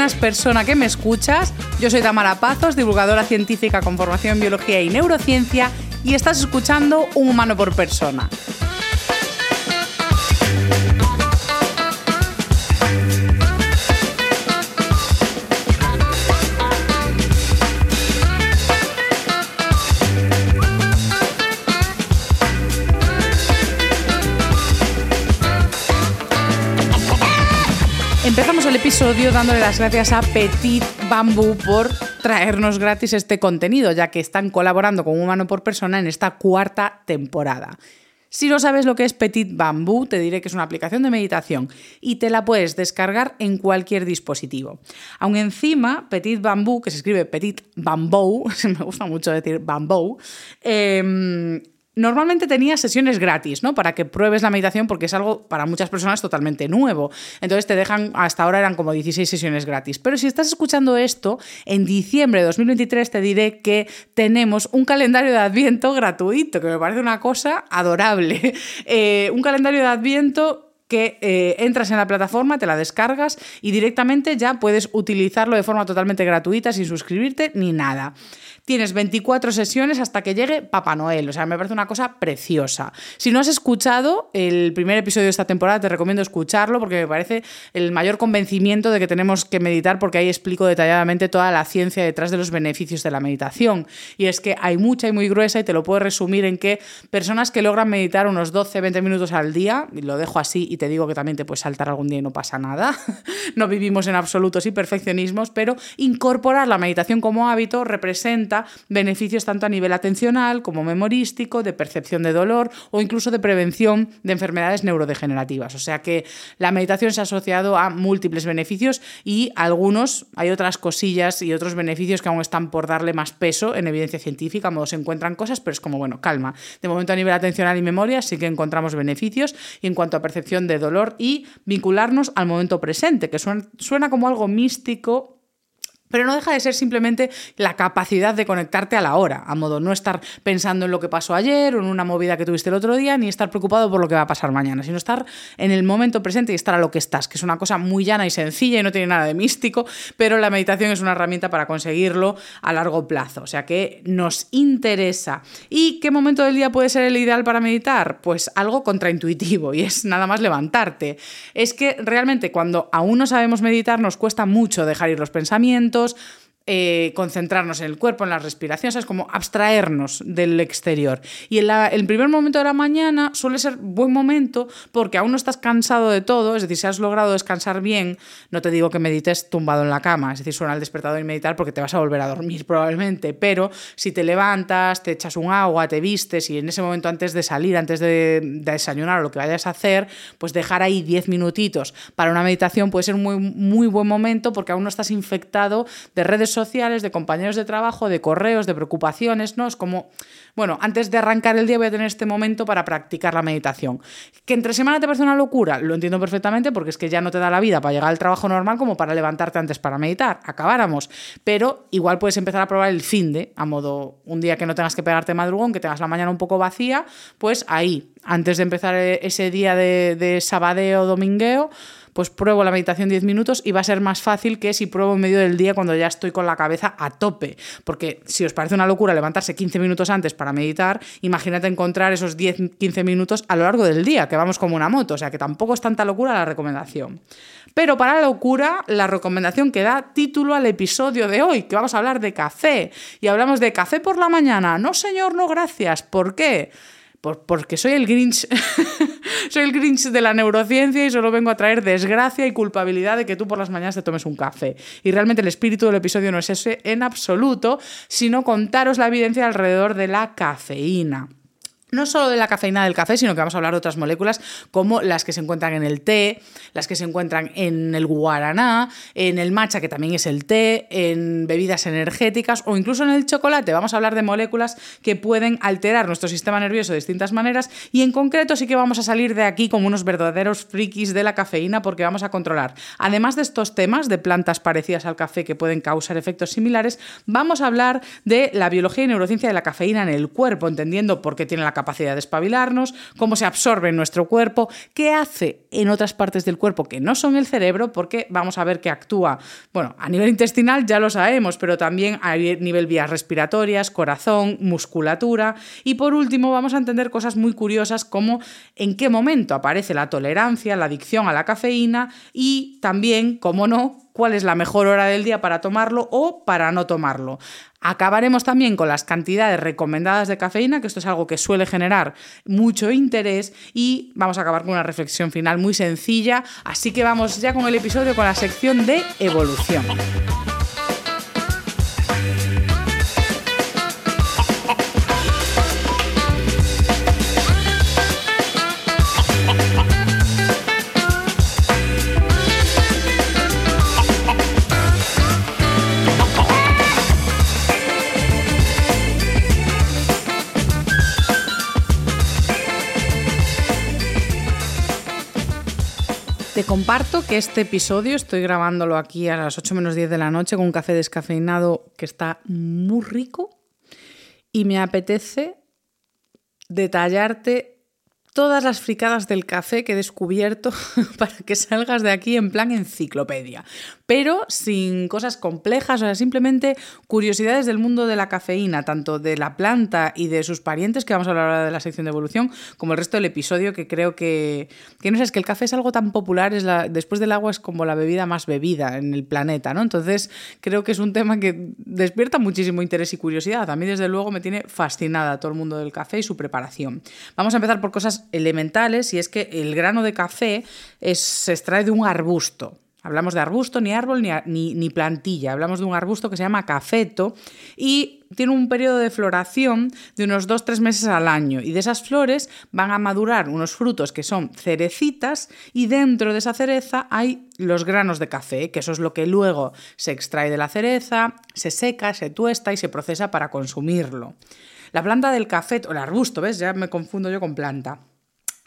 buenas persona que me escuchas. Yo soy Tamara Pazos, divulgadora científica con formación en biología y neurociencia y estás escuchando Un humano por persona. El episodio dándole las gracias a Petit Bambú por traernos gratis este contenido, ya que están colaborando con Humano por Persona en esta cuarta temporada. Si no sabes lo que es Petit Bambú, te diré que es una aplicación de meditación y te la puedes descargar en cualquier dispositivo. Aún encima, Petit Bambú, que se escribe Petit Bambou, me gusta mucho decir Bambou, eh, Normalmente tenía sesiones gratis, ¿no? Para que pruebes la meditación porque es algo para muchas personas totalmente nuevo. Entonces te dejan, hasta ahora eran como 16 sesiones gratis. Pero si estás escuchando esto, en diciembre de 2023 te diré que tenemos un calendario de Adviento gratuito, que me parece una cosa adorable. Eh, un calendario de Adviento que eh, entras en la plataforma, te la descargas y directamente ya puedes utilizarlo de forma totalmente gratuita sin suscribirte ni nada tienes 24 sesiones hasta que llegue Papá Noel. O sea, me parece una cosa preciosa. Si no has escuchado el primer episodio de esta temporada, te recomiendo escucharlo porque me parece el mayor convencimiento de que tenemos que meditar porque ahí explico detalladamente toda la ciencia detrás de los beneficios de la meditación. Y es que hay mucha y muy gruesa y te lo puedo resumir en que personas que logran meditar unos 12-20 minutos al día, y lo dejo así y te digo que también te puedes saltar algún día y no pasa nada, no vivimos en absolutos y perfeccionismos, pero incorporar la meditación como hábito representa beneficios tanto a nivel atencional como memorístico, de percepción de dolor o incluso de prevención de enfermedades neurodegenerativas. O sea que la meditación se ha asociado a múltiples beneficios y algunos, hay otras cosillas y otros beneficios que aún están por darle más peso en evidencia científica, modo se encuentran cosas, pero es como, bueno, calma. De momento a nivel atencional y memoria sí que encontramos beneficios y en cuanto a percepción de dolor y vincularnos al momento presente, que suena, suena como algo místico pero no deja de ser simplemente la capacidad de conectarte a la hora, a modo no estar pensando en lo que pasó ayer o en una movida que tuviste el otro día, ni estar preocupado por lo que va a pasar mañana, sino estar en el momento presente y estar a lo que estás, que es una cosa muy llana y sencilla y no tiene nada de místico, pero la meditación es una herramienta para conseguirlo a largo plazo, o sea que nos interesa. ¿Y qué momento del día puede ser el ideal para meditar? Pues algo contraintuitivo y es nada más levantarte. Es que realmente cuando aún no sabemos meditar nos cuesta mucho dejar ir los pensamientos, momentos eh, concentrarnos en el cuerpo, en la respiración, es como abstraernos del exterior. Y en el primer momento de la mañana suele ser buen momento porque aún no estás cansado de todo, es decir, si has logrado descansar bien, no te digo que medites tumbado en la cama, es decir, suena el despertador y meditar porque te vas a volver a dormir probablemente, pero si te levantas, te echas un agua, te vistes y en ese momento antes de salir, antes de, desayunar o lo que vayas a hacer, pues dejar ahí 10 minutitos para una meditación puede ser un muy, muy buen momento porque aún no estás infectado de redes sociales de compañeros de trabajo, de correos, de preocupaciones, ¿no? Es como, bueno, antes de arrancar el día voy a tener este momento para practicar la meditación. ¿Que entre semana te parece una locura? Lo entiendo perfectamente porque es que ya no te da la vida para llegar al trabajo normal como para levantarte antes para meditar. Acabáramos. Pero igual puedes empezar a probar el fin de, a modo un día que no tengas que pegarte madrugón, que tengas la mañana un poco vacía, pues ahí, antes de empezar ese día de, de sabadeo o domingueo, pues pruebo la meditación 10 minutos y va a ser más fácil que si pruebo en medio del día cuando ya estoy con la cabeza a tope. Porque si os parece una locura levantarse 15 minutos antes para meditar, imagínate encontrar esos 10-15 minutos a lo largo del día, que vamos como una moto, o sea que tampoco es tanta locura la recomendación. Pero para la locura, la recomendación que da título al episodio de hoy, que vamos a hablar de café. Y hablamos de café por la mañana. No, señor, no, gracias. ¿Por qué? porque soy el Grinch, soy el Grinch de la neurociencia y solo vengo a traer desgracia y culpabilidad de que tú por las mañanas te tomes un café. Y realmente el espíritu del episodio no es ese en absoluto, sino contaros la evidencia alrededor de la cafeína no solo de la cafeína del café, sino que vamos a hablar de otras moléculas como las que se encuentran en el té, las que se encuentran en el guaraná, en el matcha, que también es el té, en bebidas energéticas o incluso en el chocolate. Vamos a hablar de moléculas que pueden alterar nuestro sistema nervioso de distintas maneras y en concreto sí que vamos a salir de aquí como unos verdaderos frikis de la cafeína porque vamos a controlar, además de estos temas de plantas parecidas al café que pueden causar efectos similares, vamos a hablar de la biología y neurociencia de la cafeína en el cuerpo, entendiendo por qué tiene la capacidad de espabilarnos, cómo se absorbe en nuestro cuerpo, qué hace en otras partes del cuerpo que no son el cerebro, porque vamos a ver que actúa, bueno, a nivel intestinal ya lo sabemos, pero también a nivel vías respiratorias, corazón, musculatura. Y por último, vamos a entender cosas muy curiosas como en qué momento aparece la tolerancia, la adicción a la cafeína y también, cómo no, cuál es la mejor hora del día para tomarlo o para no tomarlo. Acabaremos también con las cantidades recomendadas de cafeína, que esto es algo que suele generar mucho interés, y vamos a acabar con una reflexión final muy sencilla, así que vamos ya con el episodio con la sección de evolución. Comparto que este episodio estoy grabándolo aquí a las 8 menos 10 de la noche con un café descafeinado que está muy rico y me apetece detallarte todas las fricadas del café que he descubierto para que salgas de aquí en plan enciclopedia, pero sin cosas complejas, o sea, simplemente curiosidades del mundo de la cafeína, tanto de la planta y de sus parientes, que vamos a hablar ahora de la sección de evolución, como el resto del episodio, que creo que, que no sé, es que el café es algo tan popular, es la, después del agua es como la bebida más bebida en el planeta, ¿no? Entonces, creo que es un tema que despierta muchísimo interés y curiosidad. A mí, desde luego, me tiene fascinada todo el mundo del café y su preparación. Vamos a empezar por cosas elementales y es que el grano de café se extrae de un arbusto. Hablamos de arbusto, ni árbol, ni, ni, plantilla. Hablamos de un arbusto que se llama cafeto y tiene un periodo de floración de unos 2-3 meses al año. Y de esas flores van a madurar unos frutos que son cerecitas y dentro de esa cereza hay los granos de café, que eso es lo que luego se extrae de la cereza, se seca, se tuesta y se procesa para consumirlo. La planta del café, o el arbusto, ¿ves? Ya me confundo yo con planta.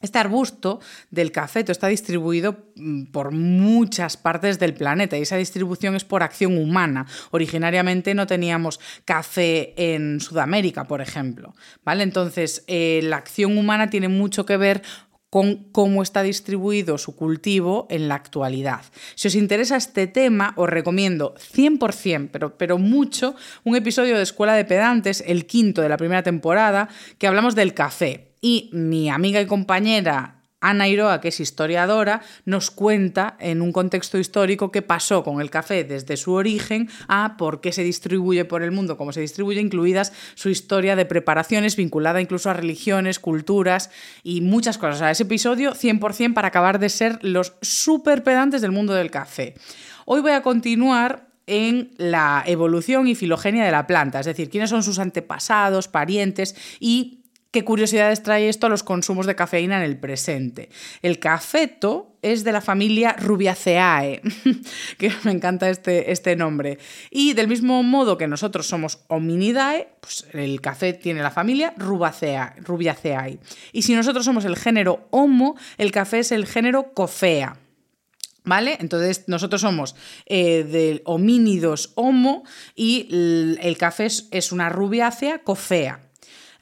Este arbusto del cafeto está distribuido mm, por muchas partes del planeta y esa distribución es por acción humana. Originariamente no teníamos café en Sudamérica, por ejemplo. ¿vale? Entonces, eh, la acción humana tiene mucho que ver con cómo está distribuido su cultivo en la actualidad. Si os interesa este tema, os recomiendo 100%, pero, pero mucho, un episodio de Escuela de Pedantes, el quinto de la primera temporada, que hablamos del café. Y mi amiga y compañera Ana Iroa, que es historiadora, nos cuenta en un contexto histórico qué pasó con el café desde su origen a por qué se distribuye por el mundo, cómo se distribuye, incluidas su historia de preparaciones vinculada incluso a religiones, culturas y muchas cosas. O ese episodio 100% para acabar de ser los súper pedantes del mundo del café. Hoy voy a continuar en la evolución y filogenia de la planta, es decir, quiénes son sus antepasados, parientes y ¿Qué curiosidades trae esto a los consumos de cafeína en el presente? El cafeto es de la familia Rubiaceae, que me encanta este, este nombre. Y del mismo modo que nosotros somos Hominidae, pues el café tiene la familia Rubiaceae. Y si nosotros somos el género Homo, el café es el género Coffea. ¿Vale? Entonces nosotros somos eh, de homínidos homo y el, café es, es una rubiácea cofea.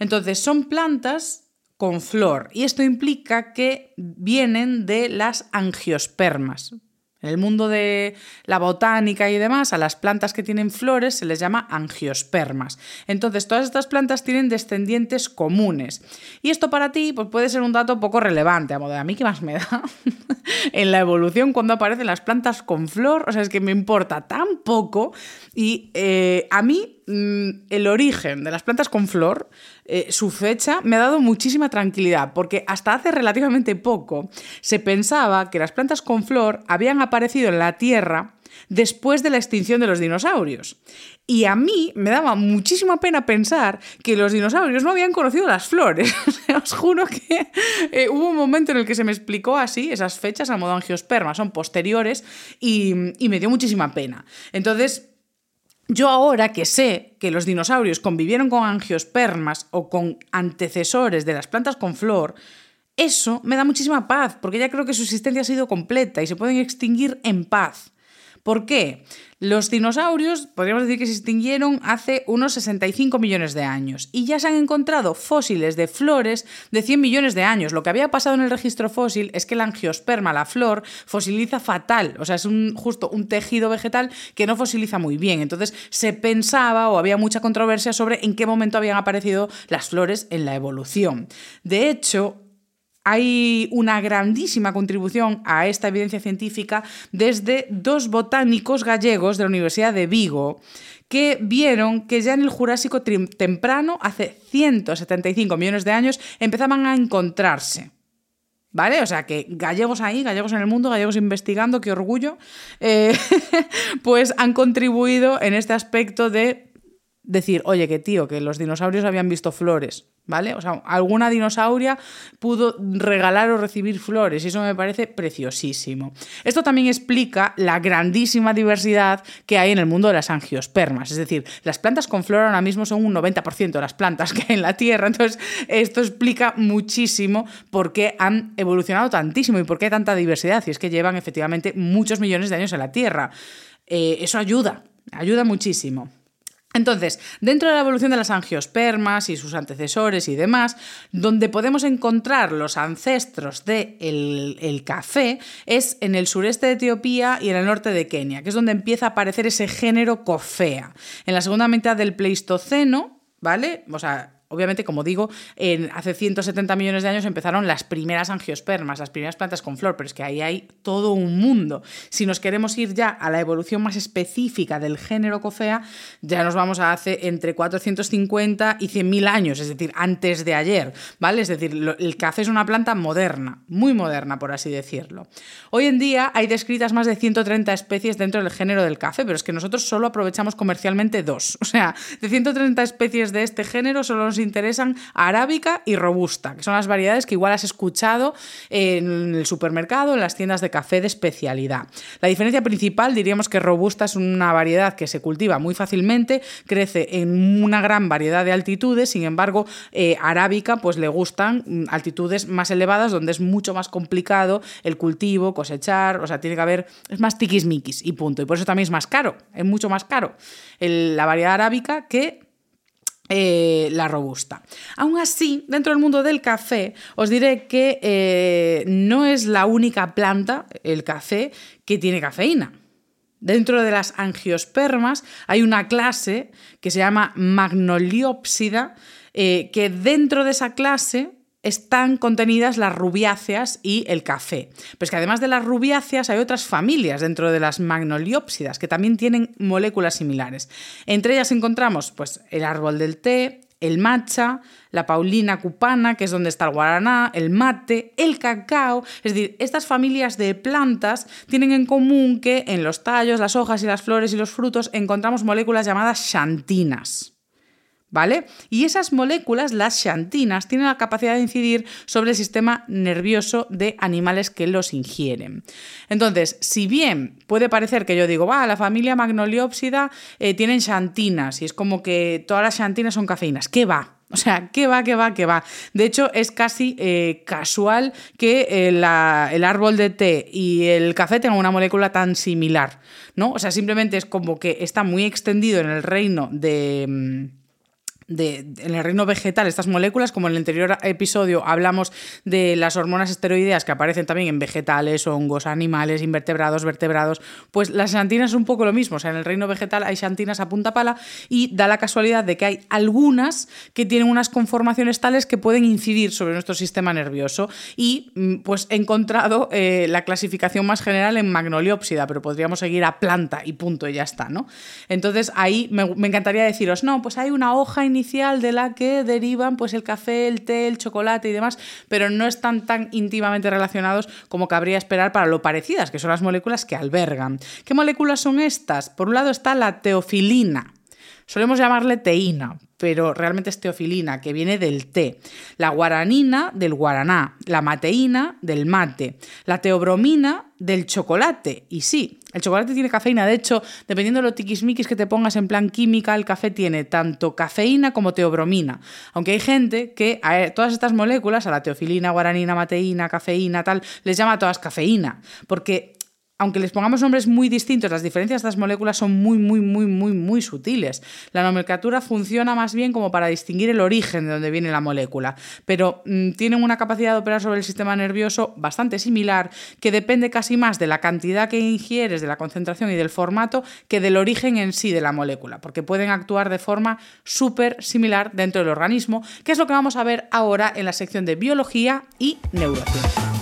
Entonces, son plantas con flor y esto implica que vienen de las angiospermas. En el mundo de la botánica y demás, a las plantas que tienen flores se les llama angiospermas. Entonces, todas estas plantas tienen descendientes comunes. Y esto para ti pues, puede ser un dato poco relevante, a modo de a mí qué más me da en la evolución cuando aparecen las plantas con flor. O sea, es que me importa tan poco. Y eh, a mí el origen de las plantas con flor, eh, su fecha, me ha dado muchísima tranquilidad, porque hasta hace relativamente poco se pensaba que las plantas con flor habían aparecido en la Tierra después de la extinción de los dinosaurios. Y a mí me daba muchísima pena pensar que los dinosaurios no habían conocido las flores. Os juro que eh, hubo un momento en el que se me explicó así, esas fechas a modo angiosperma, son posteriores, y me dio muchísima pena. Entonces, yo ahora que sé que los dinosaurios convivieron con angiospermas o con antecesores de las plantas con flor, eso me da muchísima paz, porque ya creo que su existencia ha sido completa y se pueden extinguir en paz. ¿Por qué? Los dinosaurios podríamos decir que se extinguieron hace unos 65 millones de años y ya se han encontrado fósiles de flores de 100 millones de años. Lo que había pasado en el registro fósil es que la angiosperma, la flor, fosiliza fatal, o sea, es justo un tejido vegetal que no fosiliza muy bien. Entonces se pensaba o había mucha controversia sobre en qué momento habían aparecido las flores en la evolución. De hecho, hay una grandísima contribución a esta evidencia científica desde dos botánicos gallegos de la Universidad de Vigo que vieron que ya en el Jurásico temprano, hace 175 millones de años, empezaban a encontrarse. ¿Vale? O sea que gallegos ahí, gallegos en el mundo, gallegos investigando, qué orgullo, eh, pues han contribuido en este aspecto de decir, oye, que tío, que los dinosaurios habían visto flores. ¿vale? O sea, alguna dinosauria pudo regalar o recibir flores y eso me parece preciosísimo. Esto también explica la grandísima diversidad que hay en el mundo de las angiospermas, es decir, las plantas con flor ahora mismo son un 90% de las plantas que hay en la Tierra, entonces esto explica muchísimo por qué han evolucionado tantísimo y por qué hay tanta diversidad, y es que llevan efectivamente muchos millones de años en la Tierra. Eh, eso ayuda, ayuda muchísimo. Entonces, dentro de la evolución de las angiospermas y sus antecesores y demás, donde podemos encontrar los ancestros del de el café es en el sureste de Etiopía y en el norte de Kenia, que es donde empieza a aparecer ese género cofea. En la segunda mitad del Pleistoceno, ¿vale? O sea, obviamente, como digo, en, hace 170 millones de años empezaron las primeras angiospermas, las primeras plantas con flor, pero es que ahí hay todo un mundo. Si nos queremos ir ya a la evolución más específica del género cofea, ya nos vamos a hace entre 450 y 100.000 años, es decir, antes de ayer, ¿vale? Es decir, el café es una planta moderna, muy moderna, por así decirlo. Hoy en día hay descritas más de 130 especies dentro del género del café, pero es que nosotros solo aprovechamos comercialmente dos. O sea, de 130 especies de este género solo nos interesan arábica y robusta, que son las variedades que igual has escuchado en el supermercado, en las tiendas de café de especialidad. La diferencia principal diríamos que robusta es una variedad que se cultiva muy fácilmente, crece en una gran variedad de altitudes, sin embargo, eh, arábica pues le gustan mm, altitudes más elevadas donde es mucho más complicado el cultivo, cosechar, o sea, tiene que haber, es más tiquismiquis y punto. Y por eso también es más caro, es mucho más caro la variedad arábica que eh, la robusta. Aún así, dentro del mundo del café, os diré que eh, no es la única planta, el café, que tiene cafeína. Dentro de las angiospermas hay una clase que se llama magnoliópsida, eh, que dentro de esa clase están contenidas las rubiáceas y el café. Pues que además de las rubiáceas hay otras familias dentro de las magnoliópsidas que también tienen moléculas similares. Entre ellas encontramos pues, el árbol del té, el matcha, la paulina cupana, que es donde está el guaraná, el mate, el cacao. Es decir, estas familias de plantas tienen en común que en los tallos, las hojas y las flores y los frutos encontramos moléculas llamadas xantinas. ¿Vale? Y esas moléculas, las xantinas, tienen la capacidad de incidir sobre el sistema nervioso de animales que los ingieren. Entonces, si bien puede parecer que yo digo, va, la familia Magnoliopsida eh, tienen xantinas y es como que todas las xantinas son cafeínas, ¿qué va? O sea, ¿qué va, qué va, qué va? De hecho, es casi eh, casual que eh, el árbol de té y el café tengan una molécula tan similar, ¿no? O sea, simplemente es como que está muy extendido en el reino de en el reino vegetal estas moléculas, como en el anterior episodio hablamos de las hormonas esteroideas que aparecen también en vegetales, hongos, animales, invertebrados, vertebrados, pues las xantinas es un poco lo mismo, o sea, en el reino vegetal hay xantinas a punta pala y da la casualidad de que hay algunas que tienen unas conformaciones tales que pueden incidir sobre nuestro sistema nervioso y mm, pues he encontrado eh, la clasificación más general en magnoliópsida, pero podríamos seguir a planta y punto y ya está, ¿no? Entonces ahí me, me encantaría deciros, no, pues hay una hoja inicial de la que derivan pues el café, el té, el chocolate y demás, pero no están tan íntimamente relacionados como cabría esperar para lo parecidas, que son las moléculas que albergan. ¿Qué moléculas son estas? Por un lado está la teofilina. Solemos llamarle teína, pero realmente es teofilina, que viene del té. La guaranina del guaraná, la mateína del mate, la teobromina del chocolate. Y sí, el chocolate tiene cafeína. De hecho, dependiendo de lo tiquismiquis que te pongas en plan química, el café tiene tanto cafeína como teobromina. Aunque hay gente que a todas estas moléculas, a la teofilina, guaranina, mateína, cafeína, tal, les llama a todas cafeína. Porque aunque les pongamos nombres muy distintos, las diferencias de estas moléculas son muy, muy, muy, muy, muy sutiles. La nomenclatura funciona más bien como para distinguir el origen de donde viene la molécula, pero mm, tienen una capacidad de operar sobre el sistema nervioso bastante similar, que depende casi más de la cantidad que ingieres, de la concentración y del formato, que del origen en sí de la molécula, porque pueden actuar de forma súper similar dentro del organismo, que es lo que vamos a ver ahora en la sección de biología y neurociencia.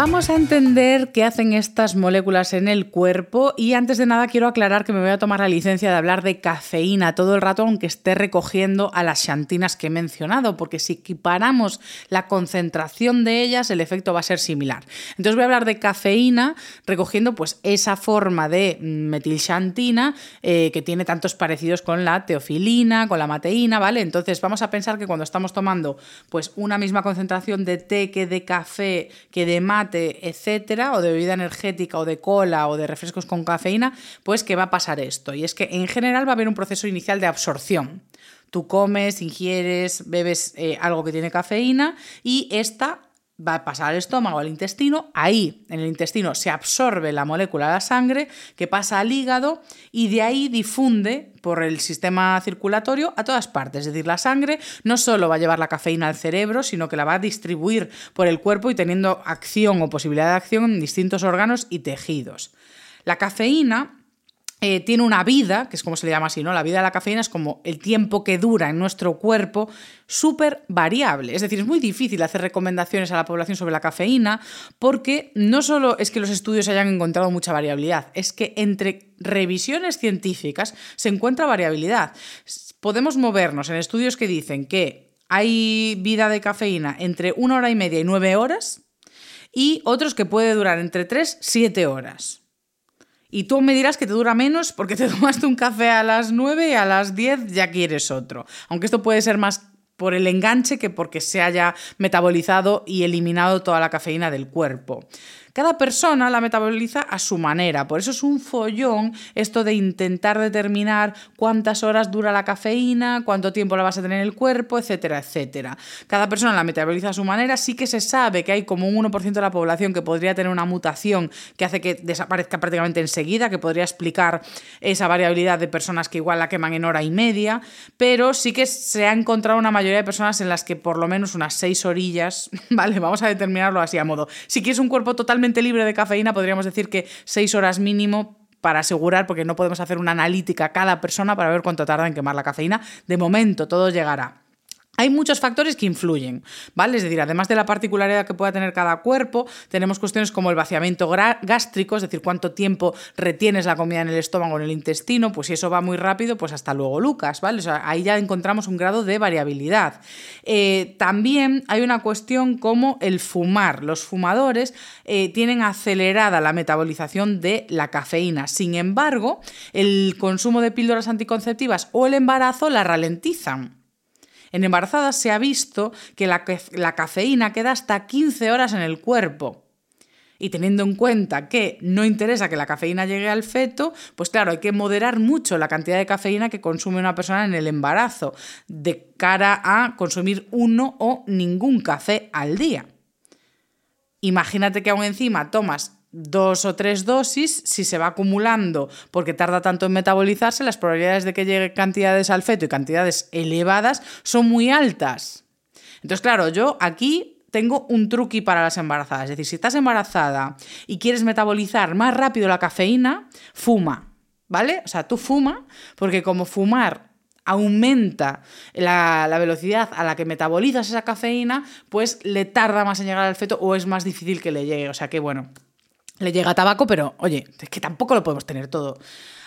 Vamos a entender qué hacen estas moléculas en el cuerpo y antes de nada quiero aclarar que me voy a tomar la licencia de hablar de cafeína todo el rato aunque esté recogiendo a las xantinas que he mencionado, porque si equiparamos la concentración de ellas el efecto va a ser similar. Entonces voy a hablar de cafeína recogiendo pues esa forma de metilxantina eh, que tiene tantos parecidos con la teofilina, con la mateína, ¿vale? Entonces vamos a pensar que cuando estamos tomando pues una misma concentración de té que de café que de mate etcétera, o de bebida energética, o de cola, o de refrescos con cafeína, pues que va a pasar esto. Y es que en general va a haber un proceso inicial de absorción. Tú comes, ingieres, bebes eh, algo que tiene cafeína y esta va a pasar al estómago, al intestino, ahí en el intestino se absorbe la molécula de la sangre que pasa al hígado y de ahí difunde por el sistema circulatorio a todas partes. Es decir, la sangre no solo va a llevar la cafeína al cerebro, sino que la va a distribuir por el cuerpo y teniendo acción o posibilidad de acción en distintos órganos y tejidos. La cafeína eh, tiene una vida, que es como se le llama así, ¿no? La vida de la cafeína es como el tiempo que dura en nuestro cuerpo, súper variable. Es decir, es muy difícil hacer recomendaciones a la población sobre la cafeína porque no solo es que los estudios hayan encontrado mucha variabilidad, es que entre revisiones científicas se encuentra variabilidad. Podemos movernos en estudios que dicen que hay vida de cafeína entre una hora y media y nueve horas y otros que puede durar entre tres, siete horas. Y tú me dirás que te dura menos porque te tomaste un café a las 9 y a las 10 ya quieres otro. Aunque esto puede ser más por el enganche que porque se haya metabolizado y eliminado toda la cafeína del cuerpo. Cada persona la metaboliza a su manera, por eso es un follón esto de intentar determinar cuántas horas dura la cafeína, cuánto tiempo la vas a tener en el cuerpo, etcétera, etcétera. Cada persona la metaboliza a su manera, sí que se sabe que hay como un 1% de la población que podría tener una mutación que hace que desaparezca prácticamente enseguida, que podría explicar esa variabilidad de personas que igual la queman en hora y media, pero sí que se ha encontrado una mayoría de personas en las que por lo menos unas seis orillas, vale, vamos a determinarlo así a modo. Si quieres un cuerpo totalmente libre de cafeína, podríamos decir que seis horas mínimo para asegurar, porque no podemos hacer una analítica cada persona para ver cuánto tarda en quemar la cafeína. De momento, todo llegará. Hay muchos factores que influyen, ¿vale? Es decir, además de la particularidad que pueda tener cada cuerpo, tenemos cuestiones como el vaciamiento gástrico, es decir, cuánto tiempo retienes la comida en el estómago, en el intestino, pues si eso va muy rápido, pues hasta luego, Lucas, ¿vale? ahí ya encontramos un grado de variabilidad. Eh, también hay una cuestión como el fumar. Los fumadores eh, tienen acelerada la metabolización de la cafeína. Sin embargo, el consumo de píldoras anticonceptivas o el embarazo la ralentizan. En embarazadas se ha visto que la, cafeína queda hasta 15 horas en el cuerpo. Y teniendo en cuenta que no interesa que la cafeína llegue al feto, pues claro, hay que moderar mucho la cantidad de cafeína que consume una persona en el embarazo, de cara a consumir uno o ningún café al día. Imagínate que aún encima tomas dos o tres dosis, si se va acumulando porque tarda tanto en metabolizarse, las probabilidades de que llegue cantidades al feto y cantidades elevadas son muy altas. Entonces, claro, yo aquí tengo un truqui para las embarazadas. Es decir, si estás embarazada y quieres metabolizar más rápido la cafeína, fuma. ¿Vale? O sea, tú fuma, porque como fumar aumenta la, la, velocidad a la que metabolizas esa cafeína, pues le tarda más en llegar al feto o es más difícil que le llegue. O sea que, bueno, le llega tabaco, pero oye, es que tampoco lo podemos tener todo.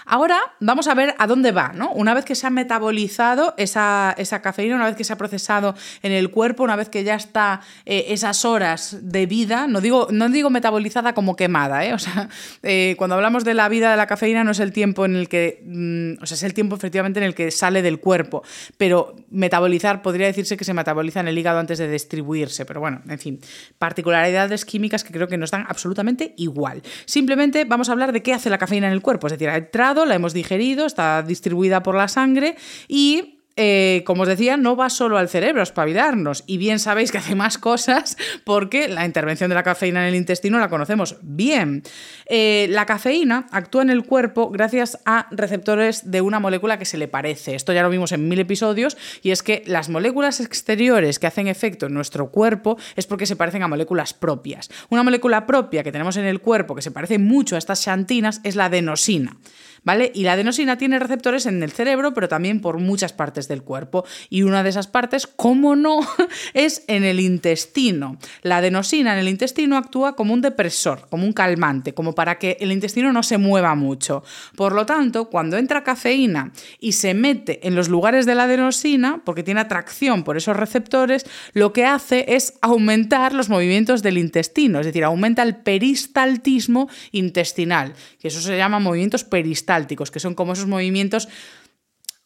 Ahora vamos a ver a dónde va, ¿no? Una vez que se ha metabolizado esa, cafeína, una vez que se ha procesado en el cuerpo, una vez que ya está eh, esas horas de vida, no digo, no digo metabolizada como quemada, ¿eh? O sea, eh, cuando hablamos de la vida de la cafeína no es el tiempo en el que, mm, o sea, es el tiempo efectivamente en el que sale del cuerpo, pero metabolizar podría decirse que se metaboliza en el hígado antes de distribuirse, pero bueno, en fin, particularidades químicas que creo que nos dan absolutamente igual. Simplemente vamos a hablar de qué hace la cafeína en el cuerpo, es decir, ha entrado la hemos digerido, está distribuida por la sangre y eh, como os decía, no va solo al cerebro a espabilarnos. Y bien sabéis que hace más cosas porque la intervención de la cafeína en el intestino la conocemos bien. Eh, la cafeína actúa en el cuerpo gracias a receptores de una molécula que se le parece. Esto ya lo vimos en mil episodios y es que las moléculas exteriores que hacen efecto en nuestro cuerpo es porque se parecen a moléculas propias. Una molécula propia que tenemos en el cuerpo que se parece mucho a estas xantinas es la adenosina. ¿Vale? Y la adenosina tiene receptores en el cerebro, pero también por muchas partes del cuerpo. Y una de esas partes, como no, es en el intestino. La adenosina en el intestino actúa como un depresor, como un calmante, como para que el intestino no se mueva mucho. Por lo tanto, cuando entra cafeína y se mete en los lugares de la adenosina, porque tiene atracción por esos receptores, lo que hace es aumentar los movimientos del intestino, es decir, aumenta el peristaltismo intestinal, que eso se llama movimientos peristálticos que son como esos movimientos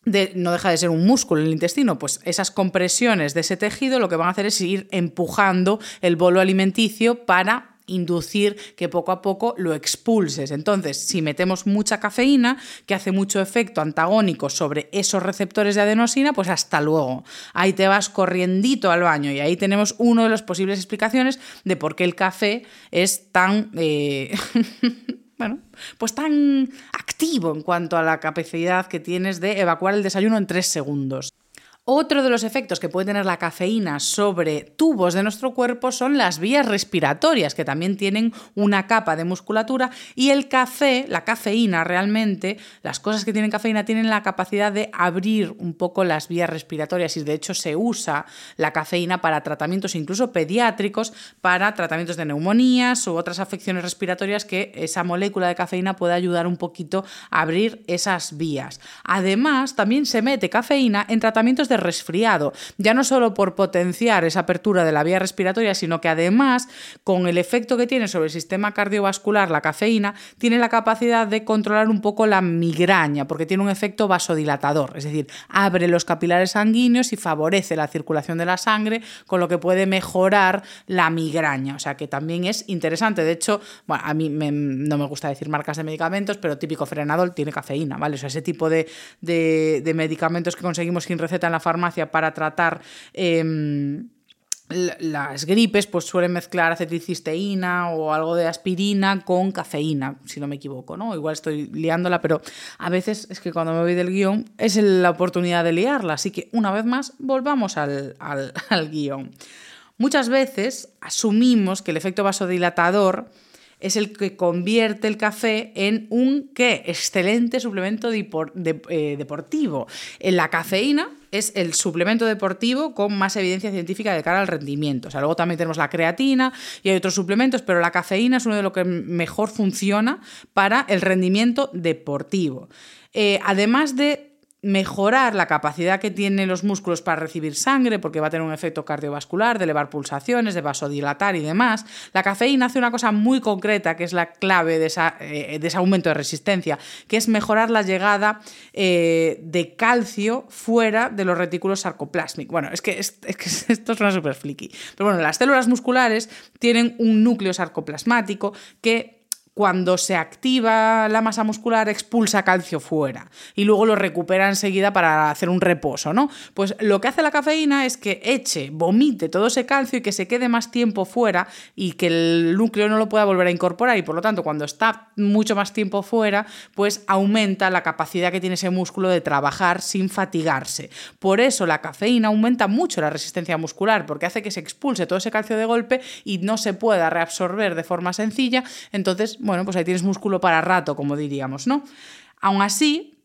de, no deja de ser un músculo en el intestino, pues esas compresiones de ese tejido lo que van a hacer es ir empujando el bolo alimenticio para inducir que poco a poco lo expulses. Entonces, si metemos mucha cafeína, que hace mucho efecto antagónico sobre esos receptores de adenosina, pues hasta luego. Ahí te vas corriendito al baño y ahí tenemos una de las posibles explicaciones de por qué el café es tan... Eh, bueno, pues tan activo en cuanto a la capacidad que tienes de evacuar el desayuno en tres segundos. Otro de los efectos que puede tener la cafeína sobre tubos de nuestro cuerpo son las vías respiratorias, que también tienen una capa de musculatura, y el café, la cafeína realmente, las cosas que tienen cafeína tienen la capacidad de abrir un poco las vías respiratorias y de hecho se usa la cafeína para tratamientos incluso pediátricos, para tratamientos de neumonías u otras afecciones respiratorias que esa molécula de cafeína puede ayudar un poquito a abrir esas vías. Además, también se mete cafeína en tratamientos de resfriado, ya no solo por potenciar esa apertura de la vía respiratoria, sino que además, con el efecto que tiene sobre el sistema cardiovascular la cafeína, tiene la capacidad de controlar un poco la migraña, porque tiene un efecto vasodilatador, es decir, abre los capilares sanguíneos y favorece la circulación de la sangre, con lo que puede mejorar la migraña, o sea que también es interesante. De hecho, bueno, a mí no me gusta decir marcas de medicamentos, pero típico frenador tiene cafeína, ¿vale? O sea, ese tipo de, de, de medicamentos que conseguimos sin receta en la farmacia para tratar em, las gripes, pues suelen mezclar acetilcisteína o algo de aspirina con cafeína, si no me equivoco, ¿no? Igual estoy liándola, pero a veces es que cuando me voy del guion es la oportunidad de liarla. Así que una vez más, volvamos al, al, al guion. Muchas veces asumimos que el efecto vasodilatador es el que convierte el café en un ¿qué? excelente suplemento eh, deportivo. En la cafeína es el suplemento deportivo con más evidencia científica de cara al rendimiento. O sea, luego también tenemos la creatina y hay otros suplementos, pero la cafeína es uno de los que mejor funciona para el rendimiento deportivo. Eh, además de mejorar la capacidad que tienen los músculos para recibir sangre, porque va a tener un efecto cardiovascular, de elevar pulsaciones, de vasodilatar y demás. La cafeína hace una cosa muy concreta, que es la clave de, eh, ese aumento de resistencia, que es mejorar la llegada eh, de calcio fuera de los retículos sarcoplásmicos. Bueno, es que, es, es que esto suena súper flicky. Pero bueno, las células musculares tienen un núcleo sarcoplasmático que cuando se activa la masa muscular expulsa calcio fuera y luego lo recupera enseguida para hacer un reposo, ¿no? Pues lo que hace la cafeína es que eche, vomite todo ese calcio y que se quede más tiempo fuera y que el núcleo no lo pueda volver a incorporar y por lo tanto cuando está mucho más tiempo fuera, pues aumenta la capacidad que tiene ese músculo de trabajar sin fatigarse. Por eso la cafeína aumenta mucho la resistencia muscular porque hace que se expulse todo ese calcio de golpe y no se pueda reabsorber de forma sencilla, entonces bueno, pues ahí tienes músculo para rato, como diríamos, ¿no? Aún así,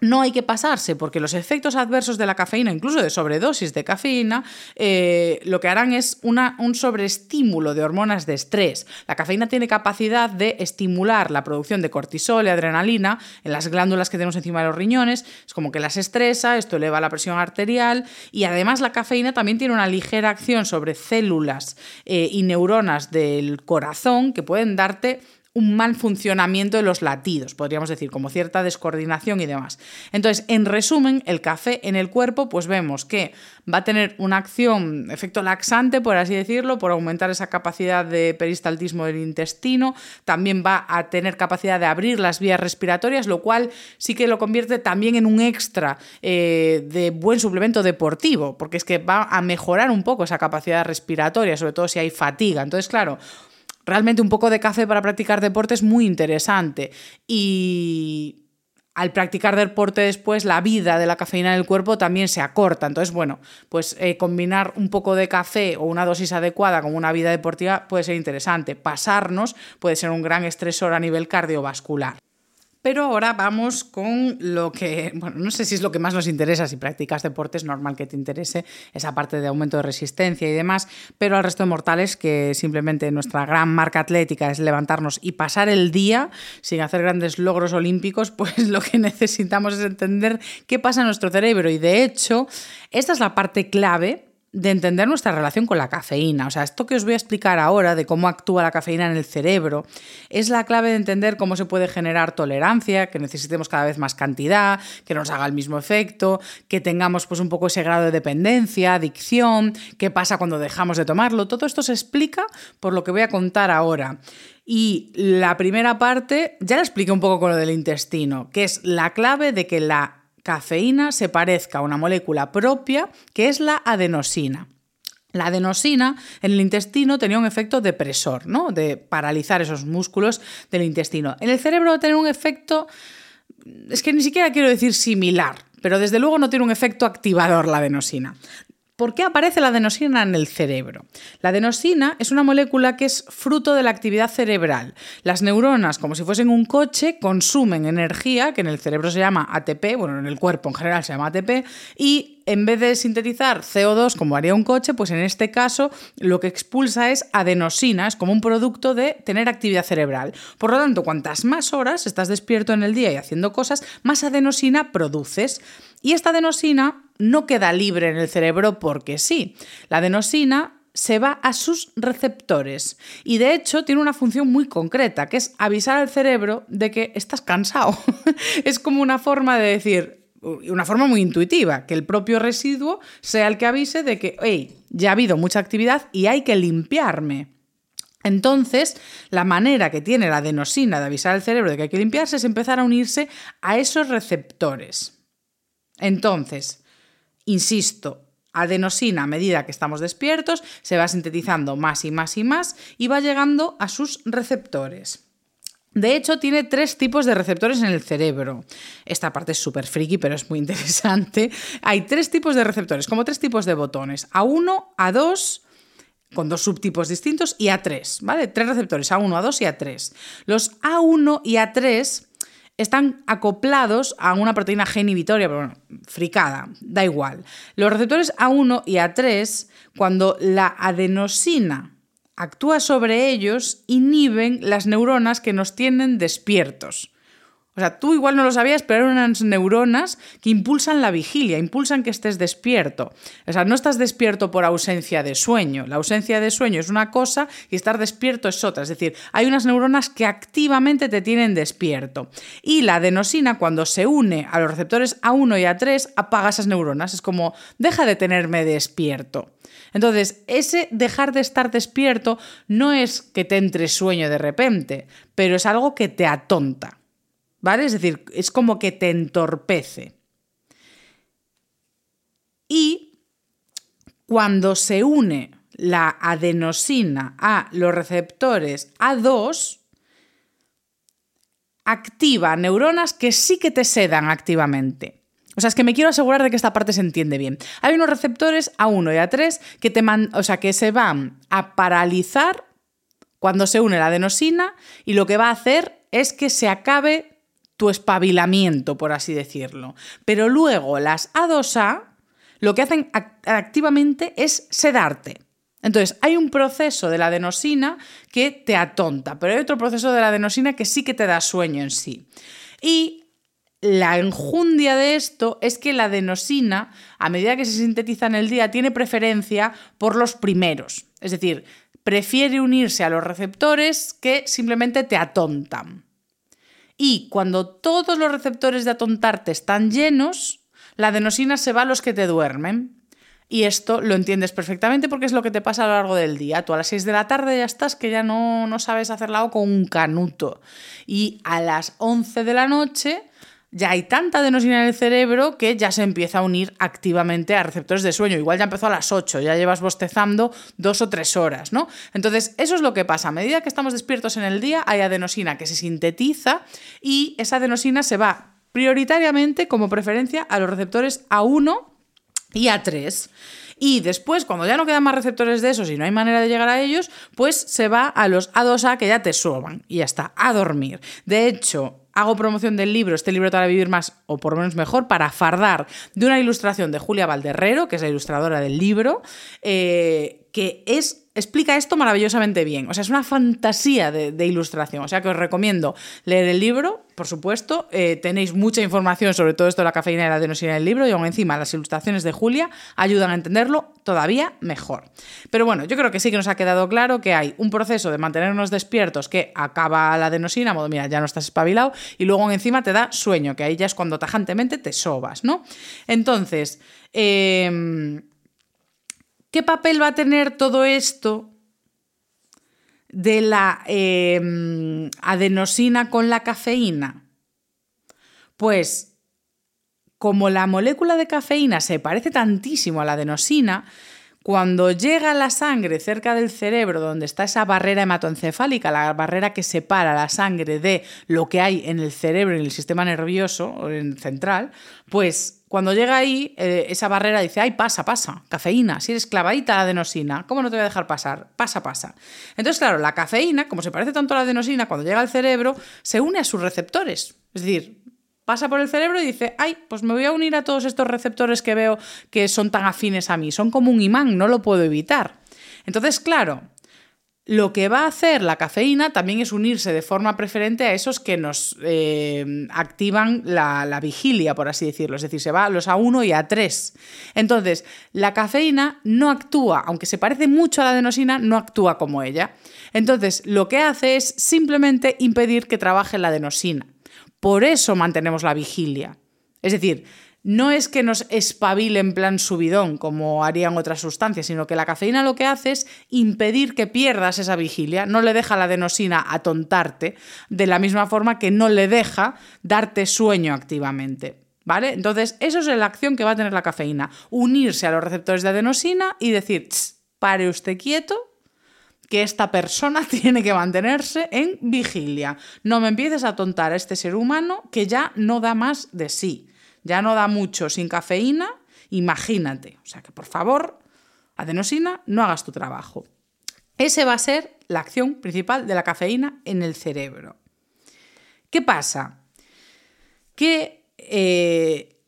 no hay que pasarse porque los efectos adversos de la cafeína, incluso de sobredosis de cafeína, eh, lo que harán es una, un sobreestímulo de hormonas de estrés. La cafeína tiene capacidad de estimular la producción de cortisol y adrenalina en las glándulas que tenemos encima de los riñones. Es como que las estresa, esto eleva la presión arterial y además la cafeína también tiene una ligera acción sobre células eh, y neuronas del corazón que pueden darte un mal funcionamiento de los latidos, podríamos decir, como cierta descoordinación y demás. Entonces, en resumen, el café en el cuerpo, pues vemos que va a tener una acción, efecto laxante, por así decirlo, por aumentar esa capacidad de peristaltismo del intestino, también va a tener capacidad de abrir las vías respiratorias, lo cual sí que lo convierte también en un extra eh, de buen suplemento deportivo, porque es que va a mejorar un poco esa capacidad respiratoria, sobre todo si hay fatiga. Entonces, claro, realmente un poco de café para practicar deporte es muy interesante. Y al practicar deporte después, la vida de la cafeína en el cuerpo también se acorta. Entonces, bueno, pues eh, combinar un poco de café o una dosis adecuada con una vida deportiva puede ser interesante. Pasarnos puede ser un gran estresor a nivel cardiovascular. Pero ahora vamos con lo que, bueno, no sé si es lo que más nos interesa, si practicas deporte es normal que te interese esa parte de aumento de resistencia y demás, pero al resto de mortales que simplemente nuestra gran marca atlética es levantarnos y pasar el día sin hacer grandes logros olímpicos, pues lo que necesitamos es entender qué pasa en nuestro cerebro. Y de hecho esta es la parte clave de entender nuestra relación con la cafeína. O sea, esto que os voy a explicar ahora de cómo actúa la cafeína en el cerebro es la clave de entender cómo se puede generar tolerancia, que necesitemos cada vez más cantidad, que nos haga el mismo efecto, que tengamos pues un poco ese grado de dependencia, adicción, qué pasa cuando dejamos de tomarlo. Todo esto se explica por lo que voy a contar ahora. Y la primera parte ya la expliqué un poco con lo del intestino, que es la clave de que la cafeína se parezca a una molécula propia que es la adenosina. La adenosina en el intestino tenía un efecto depresor, ¿no? De paralizar esos músculos del intestino. En el cerebro va a tener un efecto, es que ni siquiera quiero decir similar, pero desde luego no tiene un efecto activador la adenosina. ¿Por qué aparece la adenosina en el cerebro? La adenosina es una molécula que es fruto de la actividad cerebral. Las neuronas, como si fuesen un coche, consumen energía, que en el cerebro se llama ATP, bueno, en el cuerpo en general se llama ATP, y en vez de sintetizar CO2 como haría un coche, pues en este caso lo que expulsa es adenosina, es como un producto de tener actividad cerebral. Por lo tanto, cuantas más horas estás despierto en el día y haciendo cosas, más adenosina produces. Y esta adenosina no queda libre en el cerebro porque sí. La adenosina se va a sus receptores y de hecho tiene una función muy concreta, que es avisar al cerebro de que estás cansado. es como una forma de decir, una forma muy intuitiva, que el propio residuo sea el que avise de que, hey, ya ha habido mucha actividad y hay que limpiarme. Entonces, la manera que tiene la adenosina de avisar al cerebro de que hay que limpiarse es empezar a unirse a esos receptores. Entonces, insisto, adenosina a medida que estamos despiertos se va sintetizando más y más y más y va llegando a sus receptores. De hecho, tiene tres tipos de receptores en el cerebro. Esta parte es súper friki, pero es muy interesante. Hay tres tipos de receptores, como tres tipos de botones. A1, A2, con dos subtipos distintos, y A3, ¿vale? Tres receptores, A1, A2 y A3. Los A1 y A3 están acoplados a una proteína G inhibitoria, pero bueno, fricada, da igual. Los receptores A1 y A3, cuando la adenosina actúa sobre ellos, inhiben las neuronas que nos tienen despiertos. O sea, tú igual no lo sabías, pero eran unas neuronas que impulsan la vigilia, impulsan que estés despierto. O sea, no estás despierto por ausencia de sueño. La ausencia de sueño es una cosa y estar despierto es otra. Es decir, hay unas neuronas que activamente te tienen despierto. Y la adenosina, cuando se une a los receptores A1 y A3, apaga esas neuronas. Es como, deja de tenerme despierto. Entonces, ese dejar de estar despierto no es que te entre sueño de repente, pero es algo que te atonta. ¿Vale? Es decir, es como que te entorpece. Y cuando se une la adenosina a los receptores A2, activa neuronas que sí que te sedan activamente. O sea, es que me quiero asegurar de que esta parte se entiende bien. Hay unos receptores A1 y A3 que, te o sea, que se van a paralizar cuando se une la adenosina y lo que va a hacer es que se acabe tu espabilamiento, por así decirlo. Pero luego las A2A lo que hacen activamente es sedarte. Entonces, hay un proceso de la adenosina que te atonta, pero hay otro proceso de la adenosina que sí que te da sueño en sí. Y la enjundia de esto es que la adenosina, a medida que se sintetiza en el día, tiene preferencia por los primeros. Es decir, prefiere unirse a los receptores que simplemente te atontan. Y cuando todos los receptores de atontarte están llenos, la adenosina se va a los que te duermen. Y esto lo entiendes perfectamente porque es lo que te pasa a lo largo del día. Tú a las 6 de la tarde ya estás que ya no, no sabes hacer lado con un canuto. Y a las 11 de la noche ya hay tanta adenosina en el cerebro que ya se empieza a unir activamente a receptores de sueño. Igual ya empezó a las 8, ya llevas bostezando dos o tres horas, ¿no? Entonces, eso es lo que pasa. A medida que estamos despiertos en el día, hay adenosina que se sintetiza y esa adenosina se va prioritariamente como preferencia a los receptores A1 y A3. Y después, cuando ya no quedan más receptores de esos y no hay manera de llegar a ellos, pues se va a los A2A que ya te suban y ya está, a dormir. De hecho, hago promoción del libro, este libro te hará vivir más o por lo menos mejor, para fardar de una ilustración de Julia Valderrero, que es la ilustradora del libro, eh, que es explica esto maravillosamente bien. O sea, es una fantasía de, ilustración. O sea, que os recomiendo leer el libro, por supuesto. Eh, tenéis mucha información sobre todo esto de la cafeína y la adenosina en el libro y aún encima las ilustraciones de Julia ayudan a entenderlo todavía mejor. Pero bueno, yo creo que sí que nos ha quedado claro que hay un proceso de mantenernos despiertos que acaba la adenosina, modo, mira, ya no estás espabilado, y luego encima te da sueño, que ahí ya es cuando tajantemente te sobas, ¿no? Entonces, eh, ¿Qué papel va a tener todo esto de la em, adenosina con la cafeína? Pues como la molécula de cafeína se parece tantísimo a la adenosina, cuando llega la sangre cerca del cerebro, donde está esa barrera hematoencefálica, la barrera que separa la sangre de lo que hay en el cerebro, en el sistema nervioso central, pues cuando llega ahí, eh, esa barrera dice, ay, pasa, pasa, cafeína, si eres clavadita la adenosina, ¿cómo no te voy a dejar pasar? Pasa, pasa. Entonces, claro, la cafeína, como se parece tanto a la adenosina, cuando llega al cerebro, se une a sus receptores. Es decir, pasa por el cerebro y dice, ay, pues me voy a unir a todos estos receptores que veo que son tan afines a mí, son como un imán, no lo puedo evitar. Entonces, claro, lo que va a hacer la cafeína también es unirse de forma preferente a esos que nos eh, activan la, vigilia, por así decirlo. Es decir, se va a los A1 y A3. Entonces, la cafeína no actúa, aunque se parece mucho a la adenosina, no actúa como ella. Entonces, lo que hace es simplemente impedir que trabaje la adenosina. Por eso mantenemos la vigilia. Es decir, no es que nos espabile en plan subidón, como harían otras sustancias, sino que la cafeína lo que hace es impedir que pierdas esa vigilia, no le deja la adenosina atontarte, de la misma forma que no le deja darte sueño activamente. ¿Vale? Entonces, eso es la acción que va a tener la cafeína, unirse a los receptores de adenosina y decir, pare usted quieto, que esta persona tiene que mantenerse en vigilia. No me empieces a tontar a este ser humano que ya no da más de sí. Ya no da mucho sin cafeína, imagínate. O sea que por favor, adenosina, no hagas tu trabajo. Ese va a ser la acción principal de la cafeína en el cerebro. ¿Qué pasa? Que eh,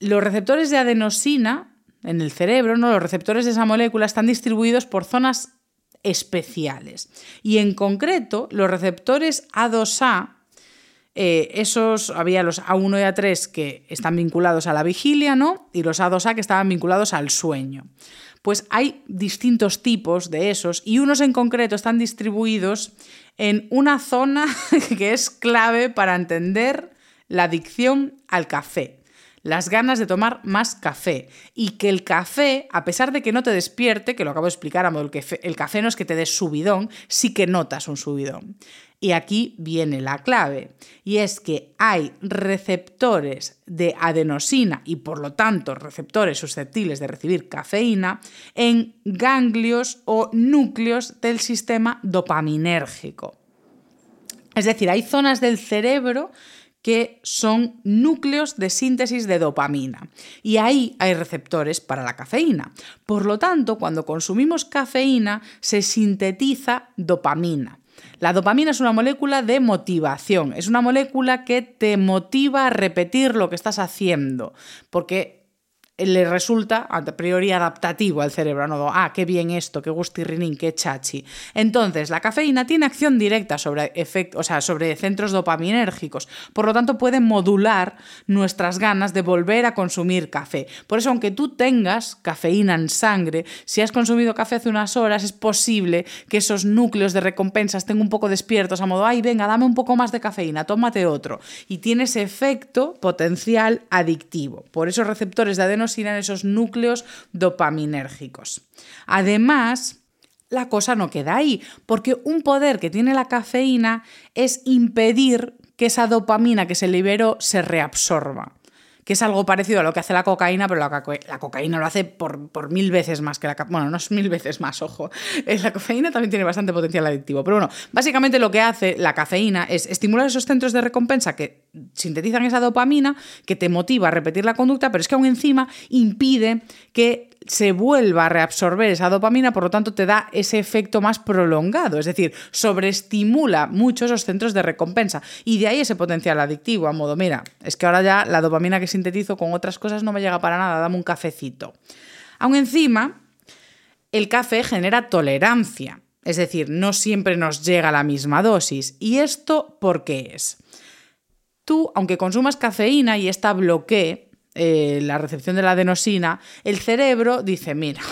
los receptores de adenosina en el cerebro, ¿no? los receptores de esa molécula, están distribuidos por zonas especiales. Y en concreto, los receptores A2A, eh, esos había los A1 y A3 que están vinculados a la vigilia, ¿no? Y los A2A que estaban vinculados al sueño. Pues hay distintos tipos de esos y unos en concreto están distribuidos en una zona que es clave para entender la adicción al café las ganas de tomar más café y que el café, a pesar de que no te despierte, que lo acabo de explicar, el café, el café no es que te des subidón, sí que notas un subidón. Y aquí viene la clave, y es que hay receptores de adenosina y por lo tanto receptores susceptibles de recibir cafeína en ganglios o núcleos del sistema dopaminérgico. Es decir, hay zonas del cerebro que son núcleos de síntesis de dopamina. Y ahí hay receptores para la cafeína. Por lo tanto, cuando consumimos cafeína, se sintetiza dopamina. La dopamina es una molécula de motivación, es una molécula que te motiva a repetir lo que estás haciendo, porque le resulta a priori adaptativo al cerebro, ¿no? Ah, qué bien esto, qué gustirrinín, qué chachi. Entonces, la cafeína tiene acción directa sobre, o sea, sobre centros dopaminérgicos, por lo tanto puede modular nuestras ganas de volver a consumir café. Por eso, aunque tú tengas cafeína en sangre, si has consumido café hace unas horas, es posible que esos núcleos de recompensa estén un poco despiertos, a modo, ay, venga, dame un poco más de cafeína, tómate otro. Y tiene ese efecto potencial adictivo. Por esos receptores de adenosina en esos núcleos dopaminérgicos. Además, la cosa no queda ahí, porque un poder que tiene la cafeína es impedir que esa dopamina que se liberó se reabsorba que es algo parecido a lo que hace la cocaína, pero la, cocaína lo hace por, mil veces más que la... Bueno, no es mil veces más, ojo. Eh, la cafeína también tiene bastante potencial adictivo. Pero bueno, básicamente lo que hace la cafeína es estimular esos centros de recompensa que sintetizan esa dopamina, que te motiva a repetir la conducta, pero es que aún encima impide que se vuelva a reabsorber esa dopamina, por lo tanto te da ese efecto más prolongado, es decir, sobreestimula mucho esos centros de recompensa y de ahí ese potencial adictivo, a modo, mira, es que ahora ya la dopamina que sintetizo con otras cosas no me llega para nada, dame un cafecito. Aún encima, el café genera tolerancia, es decir, no siempre nos llega la misma dosis. ¿Y esto por qué es? Tú, aunque consumas cafeína y esta bloquee, eh, la recepción de la adenosina, el cerebro dice, mira,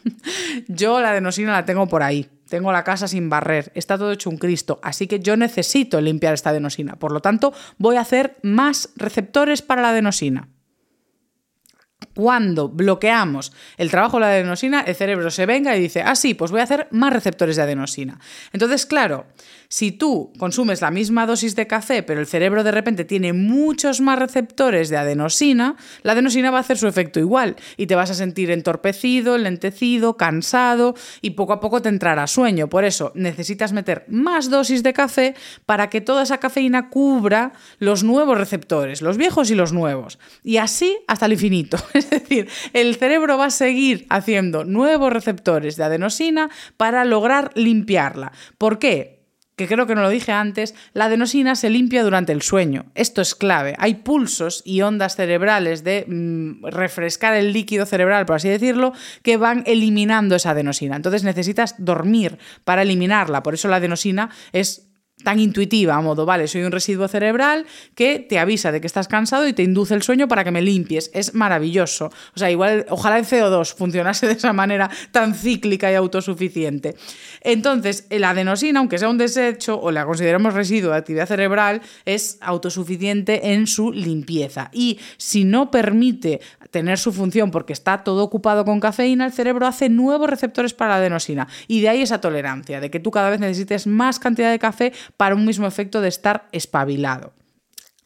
yo la adenosina la tengo por ahí, tengo la casa sin barrer, está todo hecho un Cristo, así que yo necesito limpiar esta adenosina. Por lo tanto, voy a hacer más receptores para la adenosina. Cuando bloqueamos el trabajo de la adenosina, el cerebro se venga y dice, ah, sí, pues voy a hacer más receptores de adenosina. Entonces, claro, si tú consumes la misma dosis de café, pero el cerebro de repente tiene muchos más receptores de adenosina, la adenosina va a hacer su efecto igual y te vas a sentir entorpecido, lentecido, cansado y poco a poco te entrará sueño. Por eso necesitas meter más dosis de café para que toda esa cafeína cubra los nuevos receptores, los viejos y los nuevos. Y así hasta el infinito. Es decir, el cerebro va a seguir haciendo nuevos receptores de adenosina para lograr limpiarla. ¿Por qué? Que creo que no lo dije antes, la adenosina se limpia durante el sueño. Esto es clave. Hay pulsos y ondas cerebrales de mm, refrescar el líquido cerebral, por así decirlo, que van eliminando esa adenosina. Entonces necesitas dormir para eliminarla. Por eso la adenosina es tan intuitiva, a modo, vale, soy un residuo cerebral que te avisa de que estás cansado y te induce el sueño para que me limpies. Es maravilloso. O sea, igual, ojalá el CO2 funcionase de esa manera tan cíclica y autosuficiente. Entonces, la adenosina, aunque sea un desecho o la consideramos residuo de actividad cerebral, es autosuficiente en su limpieza. Y si no permite tener su función porque está todo ocupado con cafeína, el cerebro hace nuevos receptores para la adenosina. Y de ahí esa tolerancia, de que tú cada vez necesites más cantidad de café para un mismo efecto de estar espabilado.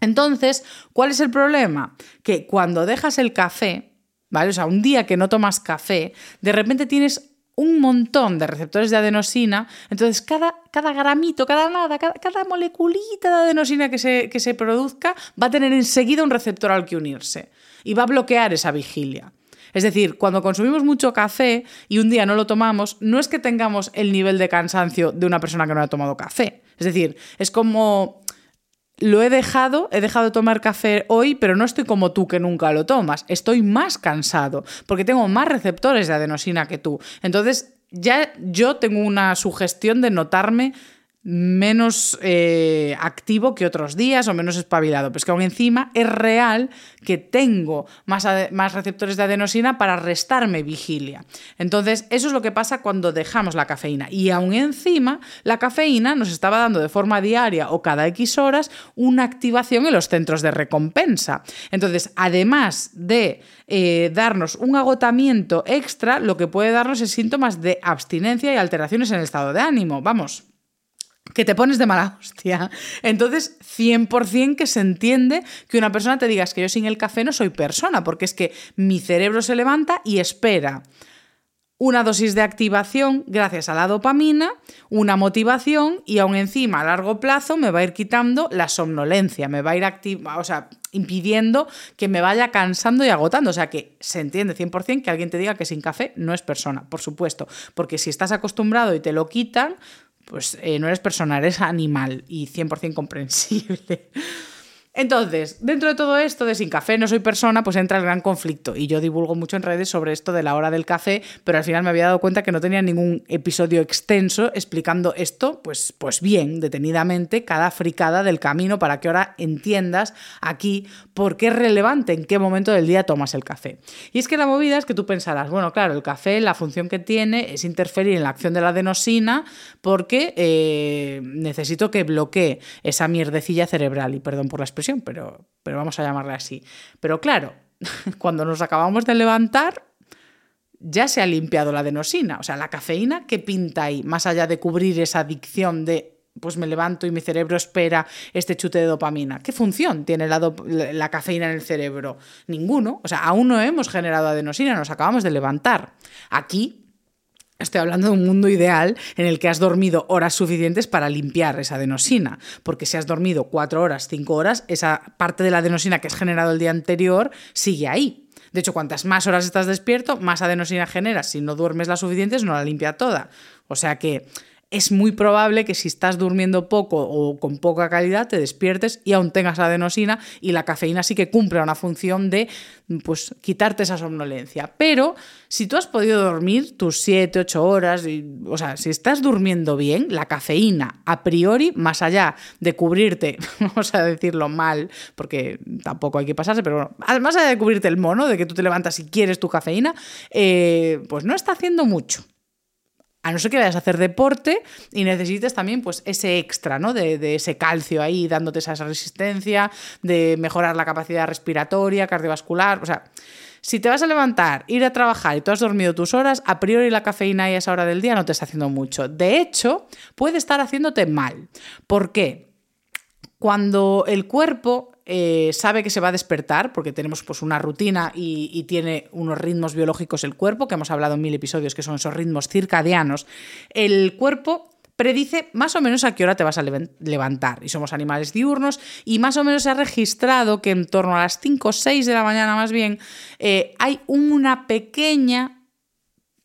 Entonces, ¿cuál es el problema? Que cuando dejas el café, ¿vale? O sea, un día que no tomas café, de repente tienes un montón de receptores de adenosina, entonces cada, cada gramito, cada nada, cada, moleculita de adenosina que se, que se produzca va a tener enseguida un receptor al que unirse y va a bloquear esa vigilia. Es decir, cuando consumimos mucho café y un día no lo tomamos, no es que tengamos el nivel de cansancio de una persona que no ha tomado café. Es decir, es como lo he dejado, he dejado de tomar café hoy, pero no estoy como tú que nunca lo tomas. Estoy más cansado porque tengo más receptores de adenosina que tú. Entonces, ya yo tengo una sugestión de notarme menos eh, activo que otros días o menos espabilado. Pues que aún encima es real que tengo más, más receptores de adenosina para restarme vigilia. Entonces, eso es lo que pasa cuando dejamos la cafeína. Y aún encima, la cafeína nos estaba dando de forma diaria o cada X horas una activación en los centros de recompensa. Entonces, además de eh, darnos un agotamiento extra, lo que puede darnos es síntomas de abstinencia y alteraciones en el estado de ánimo. Vamos, que te pones de mala hostia. Entonces, 100% que se entiende que una persona te diga que yo sin el café no soy persona, porque es que mi cerebro se levanta y espera una dosis de activación gracias a la dopamina, una motivación y aún encima a largo plazo me va a ir quitando la somnolencia, me va a ir o sea, impidiendo que me vaya cansando y agotando. O sea que se entiende 100% que alguien te diga que sin café no es persona, por supuesto, porque si estás acostumbrado y te lo quitan, pues eh, no eres persona, eres animal y 100% comprensible. Entonces, dentro de todo esto de sin café no soy persona, pues entra el gran conflicto. Y yo divulgo mucho en redes sobre esto de la hora del café, pero al final me había dado cuenta que no tenía ningún episodio extenso explicando esto, pues, pues bien, detenidamente, cada fricada del camino para que ahora entiendas aquí por qué es relevante en qué momento del día tomas el café. Y es que la movida es que tú pensarás, bueno, claro, el café, la función que tiene es interferir en la acción de la adenosina porque eh, necesito que bloquee esa mierdecilla cerebral, y perdón por la expresión pero, pero vamos a llamarle así. Pero claro, cuando nos acabamos de levantar, ya se ha limpiado la adenosina. O sea, la cafeína, ¿qué pinta ahí? Más allá de cubrir esa adicción de pues me levanto y mi cerebro espera este chute de dopamina. ¿Qué función tiene la, la, cafeína en el cerebro? Ninguno. O sea, aún no hemos generado adenosina, nos acabamos de levantar. Aquí Estoy hablando de un mundo ideal en el que has dormido horas suficientes para limpiar esa adenosina, porque si has dormido cuatro horas, cinco horas, esa parte de la adenosina que has generado el día anterior sigue ahí. De hecho, cuantas más horas estás despierto, más adenosina generas. Si no duermes las suficientes, no la limpia toda. O sea que es muy probable que si estás durmiendo poco o con poca calidad te despiertes y aún tengas adenosina y la cafeína sí que cumple una función de pues quitarte esa somnolencia. Pero si tú has podido dormir tus 7, 8 horas, o sea, si estás durmiendo bien, la cafeína a priori, más allá de cubrirte, vamos a decirlo mal, porque tampoco hay que pasarse, pero bueno, más allá de cubrirte el mono, de que tú te levantas y quieres tu cafeína, eh, pues no está haciendo mucho. A no ser que vayas a hacer deporte y necesites también pues, ese extra, ¿no? De, ese calcio ahí, dándote esa resistencia, de mejorar la capacidad respiratoria, cardiovascular. O sea, si te vas a levantar, ir a trabajar y tú has dormido tus horas, a priori la cafeína a esa hora del día no te está haciendo mucho. De hecho, puede estar haciéndote mal. ¿Por qué? Cuando el cuerpo eh, sabe que se va a despertar, porque tenemos pues, una rutina y, tiene unos ritmos biológicos el cuerpo, que hemos hablado en mil episodios, que son esos ritmos circadianos, el cuerpo predice más o menos a qué hora te vas a levantar. Y somos animales diurnos y más o menos se ha registrado que en torno a las 5 o 6 de la mañana más bien eh, hay una pequeña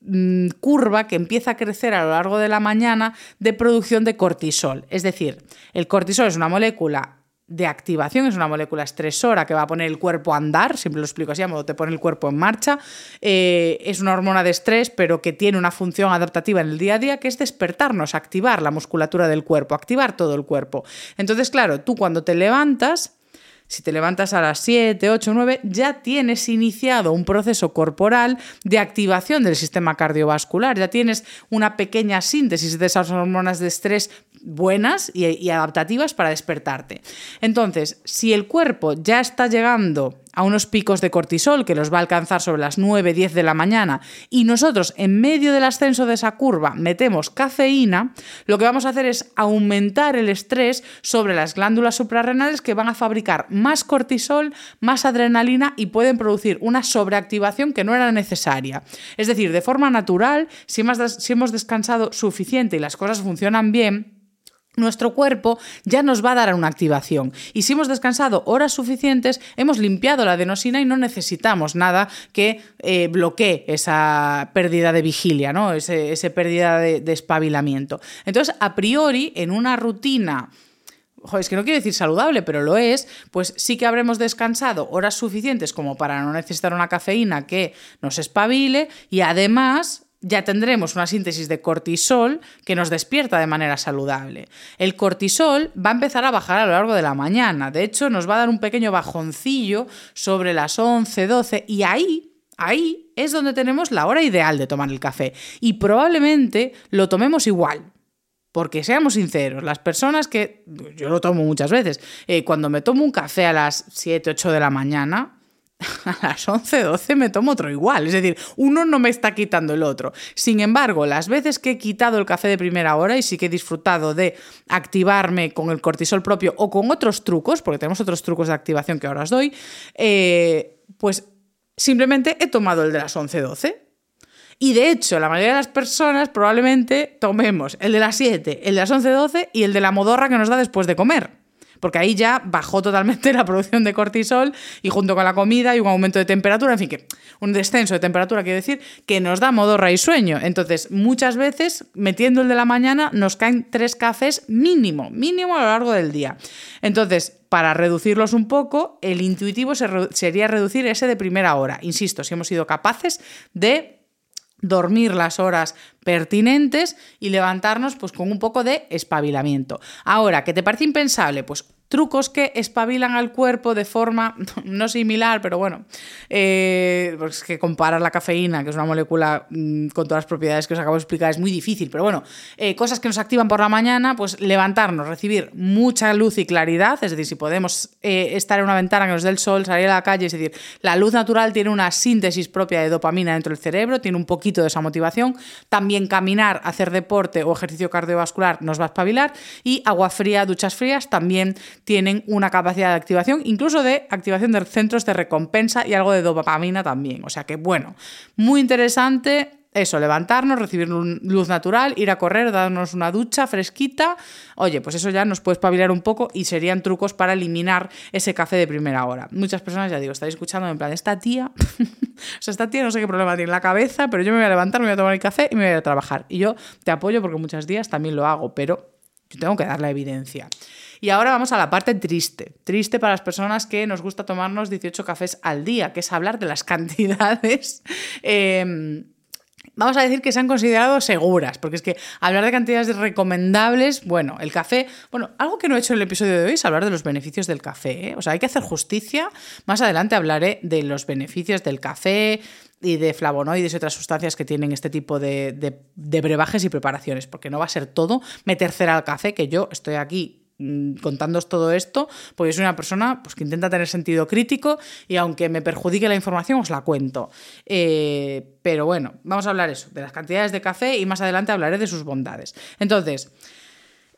mm, curva que empieza a crecer a lo largo de la mañana de producción de cortisol. Es decir, el cortisol es una molécula de activación, es una molécula estresora que va a poner el cuerpo a andar, siempre lo explico así, a modo te pone el cuerpo en marcha. Eh, es una hormona de estrés, pero que tiene una función adaptativa en el día a día, que es despertarnos, activar la musculatura del cuerpo, activar todo el cuerpo. Entonces, claro, tú cuando te levantas, si te levantas a las 7, 8, 9, ya tienes iniciado un proceso corporal de activación del sistema cardiovascular, ya tienes una pequeña síntesis de esas hormonas de estrés buenas y, adaptativas para despertarte. Entonces, si el cuerpo ya está llegando a unos picos de cortisol que los va a alcanzar sobre las 9, 10 de la mañana y nosotros en medio del ascenso de esa curva metemos cafeína, lo que vamos a hacer es aumentar el estrés sobre las glándulas suprarrenales que van a fabricar más cortisol, más adrenalina y pueden producir una sobreactivación que no era necesaria. Es decir, de forma natural, si hemos descansado suficiente y las cosas funcionan bien, nuestro cuerpo ya nos va a dar una activación. Y si hemos descansado horas suficientes, hemos limpiado la adenosina y no necesitamos nada que eh, bloquee esa pérdida de vigilia, ¿no? Ese, pérdida de, de espabilamiento. Entonces, a priori, en una rutina es que no quiero decir saludable, pero lo es, pues sí que habremos descansado horas suficientes como para no necesitar una cafeína que nos espabile y además ya tendremos una síntesis de cortisol que nos despierta de manera saludable. El cortisol va a empezar a bajar a lo largo de la mañana, de hecho nos va a dar un pequeño bajoncillo sobre las 11, 12 y ahí, ahí es donde tenemos la hora ideal de tomar el café y probablemente lo tomemos igual. Porque seamos sinceros, las personas que, yo lo tomo muchas veces, eh, cuando me tomo un café a las 7, 8 de la mañana, a las 11, 12 me tomo otro igual. Es decir, uno no me está quitando el otro. Sin embargo, las veces que he quitado el café de primera hora y sí que he disfrutado de activarme con el cortisol propio o con otros trucos, porque tenemos otros trucos de activación que ahora os doy, eh, pues simplemente he tomado el de las 11, 12. Y de hecho, la mayoría de las personas probablemente tomemos el de las 7, el de las 11, 12 y el de la modorra que nos da después de comer porque ahí ya bajó totalmente la producción de cortisol y junto con la comida y un aumento de temperatura, en fin, que un descenso de temperatura, quiere decir, que nos da modorra y sueño. Entonces, muchas veces, metiendo el de la mañana, nos caen tres cafés mínimo, mínimo a lo largo del día. Entonces, para reducirlos un poco, el intuitivo sería reducir ese de primera hora. Insisto, si hemos sido capaces de dormir las horas pertinentes y levantarnos pues con un poco de espabilamiento. Ahora, ¿qué te parece impensable? Pues trucos que espabilan al cuerpo de forma no similar, pero bueno, eh, pues que comparar la cafeína, que es una molécula mm, con todas las propiedades que os acabo de explicar, es muy difícil, pero bueno, eh, cosas que nos activan por la mañana, pues levantarnos, recibir mucha luz y claridad, es decir, si podemos eh, estar en una ventana que nos dé el sol, salir a la calle, es decir, la luz natural tiene una síntesis propia de dopamina dentro del cerebro, tiene un poquito de esa motivación, también caminar, hacer deporte o ejercicio cardiovascular nos va a espabilar y agua fría, duchas frías también tienen una capacidad de activación, incluso de activación de centros de recompensa y algo de dopamina también. O sea que, bueno, muy interesante eso, levantarnos, recibir luz natural, ir a correr, darnos una ducha fresquita. Oye, pues eso ya nos puede espabilar un poco y serían trucos para eliminar ese café de primera hora. Muchas personas, ya digo, estáis escuchando en plan, esta tía, o sea, esta tía no sé qué problema tiene en la cabeza, pero yo me voy a levantar, me voy a tomar el café y me voy a, a trabajar. Y yo te apoyo porque muchos días también lo hago, pero yo tengo que dar la evidencia. Y ahora vamos a la parte triste. Triste para las personas que nos gusta tomarnos 18 cafés al día, que es hablar de las cantidades. Em, vamos a decir que se han considerado seguras, porque es que hablar de cantidades recomendables, bueno, el café, bueno, algo que no he hecho en el episodio de hoy es hablar de los beneficios del café, ¿eh? o sea, hay que hacer justicia, más adelante hablaré de los beneficios del café y de flavonoides y otras sustancias que tienen este tipo de, de brebajes y preparaciones, porque no va a ser todo meter cera al café, que yo estoy aquí contándoos todo esto, porque soy una persona pues, que intenta tener sentido crítico y aunque me perjudique la información, os la cuento. Eh, pero bueno, vamos a hablar eso, de las cantidades de café y más adelante hablaré de sus bondades. Entonces,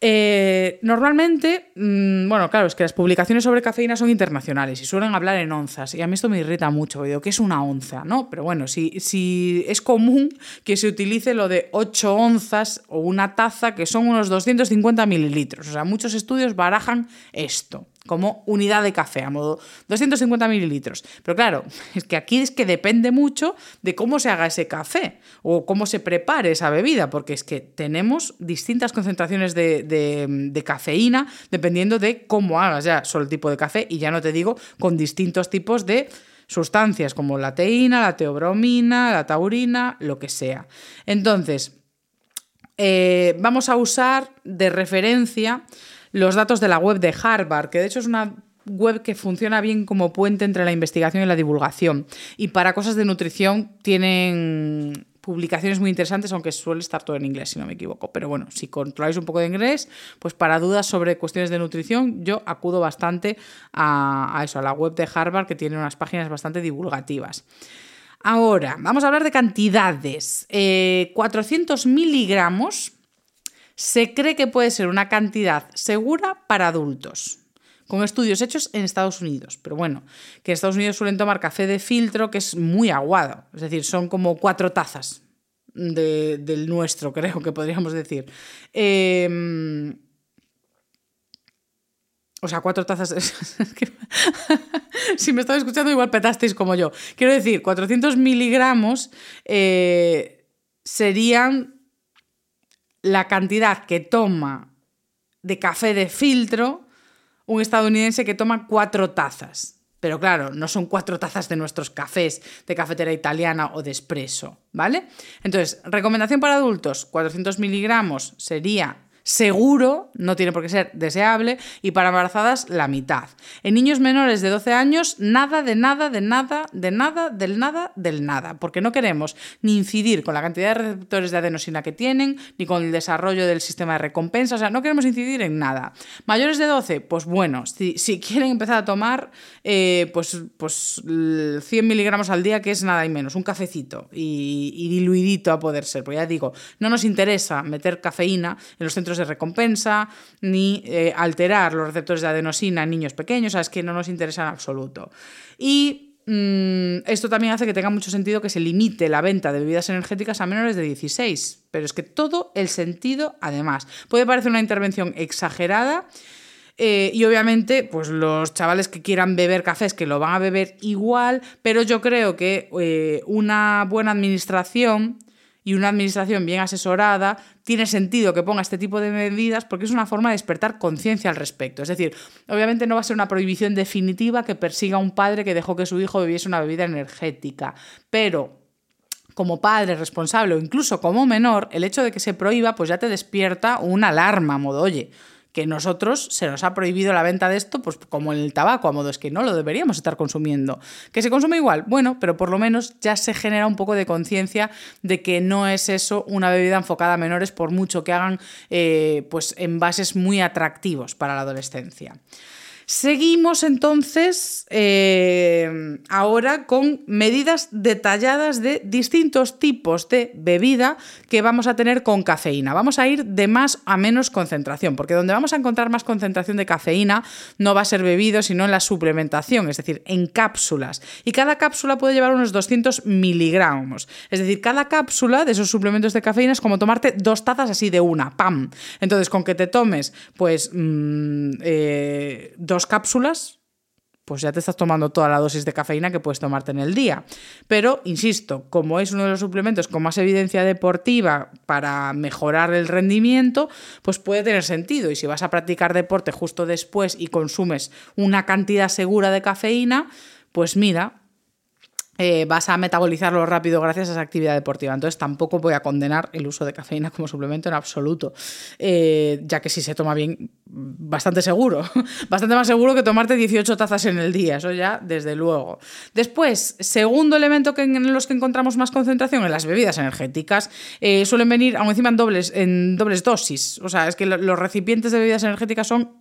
eh, normalmente, mm, bueno, claro, es que las publicaciones sobre cafeína son internacionales y suelen hablar en onzas. Y a mí esto me irrita mucho. Digo, ¿qué es una onza? ¿No? Pero bueno, si, si es común que se utilice lo de 8 onzas o una taza, que son unos 250 mililitros. O sea, muchos estudios barajan esto como unidad de café, a modo 250 mililitros. Pero claro, es que aquí es que depende mucho de cómo se haga ese café o cómo se prepare esa bebida, porque es que tenemos distintas concentraciones de, cafeína dependiendo de cómo hagas ya solo el tipo de café y ya no te digo con distintos tipos de sustancias como la teína, la teobromina, la taurina, lo que sea. Entonces, eh, vamos a usar de referencia los datos de la web de Harvard, que de hecho es una web que funciona bien como puente entre la investigación y la divulgación. Y para cosas de nutrición tienen publicaciones muy interesantes, aunque suele estar todo en inglés, si no me equivoco. Pero bueno, si controláis un poco de inglés, pues para dudas sobre cuestiones de nutrición, yo acudo bastante a, eso, a la web de Harvard, que tiene unas páginas bastante divulgativas. Ahora, vamos a hablar de cantidades. 400 eh, miligramos se cree que puede ser una cantidad segura para adultos, con estudios hechos en Estados Unidos. Pero bueno, que en Estados Unidos suelen tomar café de filtro que es muy aguado, es decir, son como cuatro tazas del nuestro, creo que podríamos decir. Em, o sea, cuatro tazas. si me estaba escuchando, igual petasteis como yo. Quiero decir, 400 miligramos eh, serían la cantidad que toma de café de filtro un estadounidense que toma cuatro tazas. Pero claro, no son cuatro tazas de nuestros cafés de cafetera italiana o de espresso, ¿vale? Entonces, recomendación para adultos, 400 miligramos sería seguro, no tiene por qué ser deseable, y para embarazadas la mitad. En niños menores de 12 años, nada, de nada, de nada, de nada, del nada, del nada, porque no queremos ni incidir con la cantidad de receptores de adenosina que tienen, ni con el desarrollo del sistema de recompensa, o sea, no queremos incidir en nada. Mayores de 12, pues bueno, si, quieren empezar a tomar, eh, pues, pues 100 miligramos al día, que es nada y menos, un cafecito y, y diluidito a poder ser, porque ya digo, no nos interesa meter cafeína en los centros de recompensa, ni eh, alterar los receptores de adenosina en niños pequeños, es que no nos interesa en absoluto. Y mm, esto también hace que tenga mucho sentido que se limite la venta de bebidas energéticas a menores de 16, pero es que todo el sentido, además, puede parecer una intervención exagerada. Eh, y obviamente, pues los chavales que quieran beber cafés, que lo van a beber igual, pero yo creo que eh, una buena administración y una administración bien asesorada, tiene sentido que ponga este tipo de medidas porque es una forma de despertar conciencia al respecto. Es decir, obviamente no va a ser una prohibición definitiva que persiga a un padre que dejó que su hijo bebiese una bebida energética, pero como padre responsable o incluso como menor, el hecho de que se prohíba pues ya te despierta una alarma, modo, oye, que nosotros se nos ha prohibido la venta de esto, pues como el tabaco, a modo es que no lo deberíamos estar consumiendo. ¿Que se consume igual? Bueno, pero por lo menos ya se genera un poco de conciencia de que no es eso una bebida enfocada a menores, por mucho que hagan eh, pues envases muy atractivos para la adolescencia. Seguimos entonces eh, ahora con medidas detalladas de distintos tipos de bebida que vamos a tener con cafeína. Vamos a ir de más a menos concentración, porque donde vamos a encontrar más concentración de cafeína no va a ser bebido, sino en la suplementación, es decir, en cápsulas. Y cada cápsula puede llevar unos 200 miligramos. Es decir, cada cápsula de esos suplementos de cafeína es como tomarte dos tazas así de una, ¡pam! Entonces, con que te tomes, pues, mm, eh, dos cápsulas, pues ya te estás tomando toda la dosis de cafeína que puedes tomarte en el día. Pero, insisto, como es uno de los suplementos con más evidencia deportiva para mejorar el rendimiento, pues puede tener sentido. Y si vas a practicar deporte justo después y consumes una cantidad segura de cafeína, pues mira, eh, vas a metabolizarlo rápido gracias a esa actividad deportiva. Entonces tampoco voy a condenar el uso de cafeína como suplemento en absoluto, eh, ya que si se toma bien, bastante seguro, bastante más seguro que tomarte 18 tazas en el día, eso ya desde luego. Después, segundo elemento que en los que encontramos más concentración en las bebidas energéticas, eh, suelen venir aún encima en dobles, en dobles dosis, o sea, es que los recipientes de bebidas energéticas son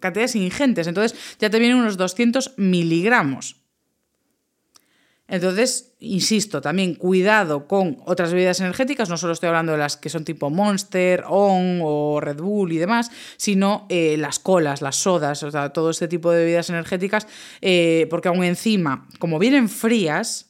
cantidades ingentes, entonces ya te vienen unos 200 miligramos. Entonces, insisto, también cuidado con otras bebidas energéticas, no solo estoy hablando de las que son tipo Monster, On o Red Bull y demás, sino eh, las colas, las sodas, o sea, todo este tipo de bebidas energéticas, eh, porque aún encima, como vienen frías,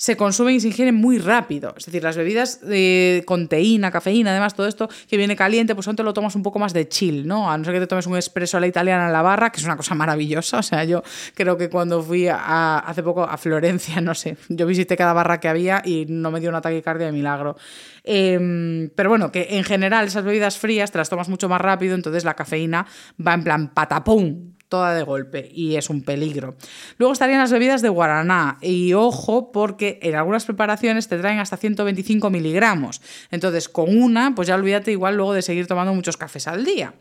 se consumen y se ingieren muy rápido. Es decir, las bebidas de, con teína, cafeína, además, todo esto que viene caliente, pues antes lo tomas un poco más de chill, ¿no? A no ser que te tomes un espresso a la italiana en la barra, que es una cosa maravillosa. O sea, yo creo que cuando fui a, hace poco a Florencia, no sé, yo visité cada barra que había y no me dio una taquicardia de milagro. Em, pero bueno, que en general esas bebidas frías te las tomas mucho más rápido, entonces la cafeína va en plan patapum, toda de golpe y es un peligro. Luego estarían las bebidas de guaraná y ojo porque en algunas preparaciones te traen hasta 125 miligramos. Entonces con una, pues ya olvídate igual luego de seguir tomando muchos cafés al día.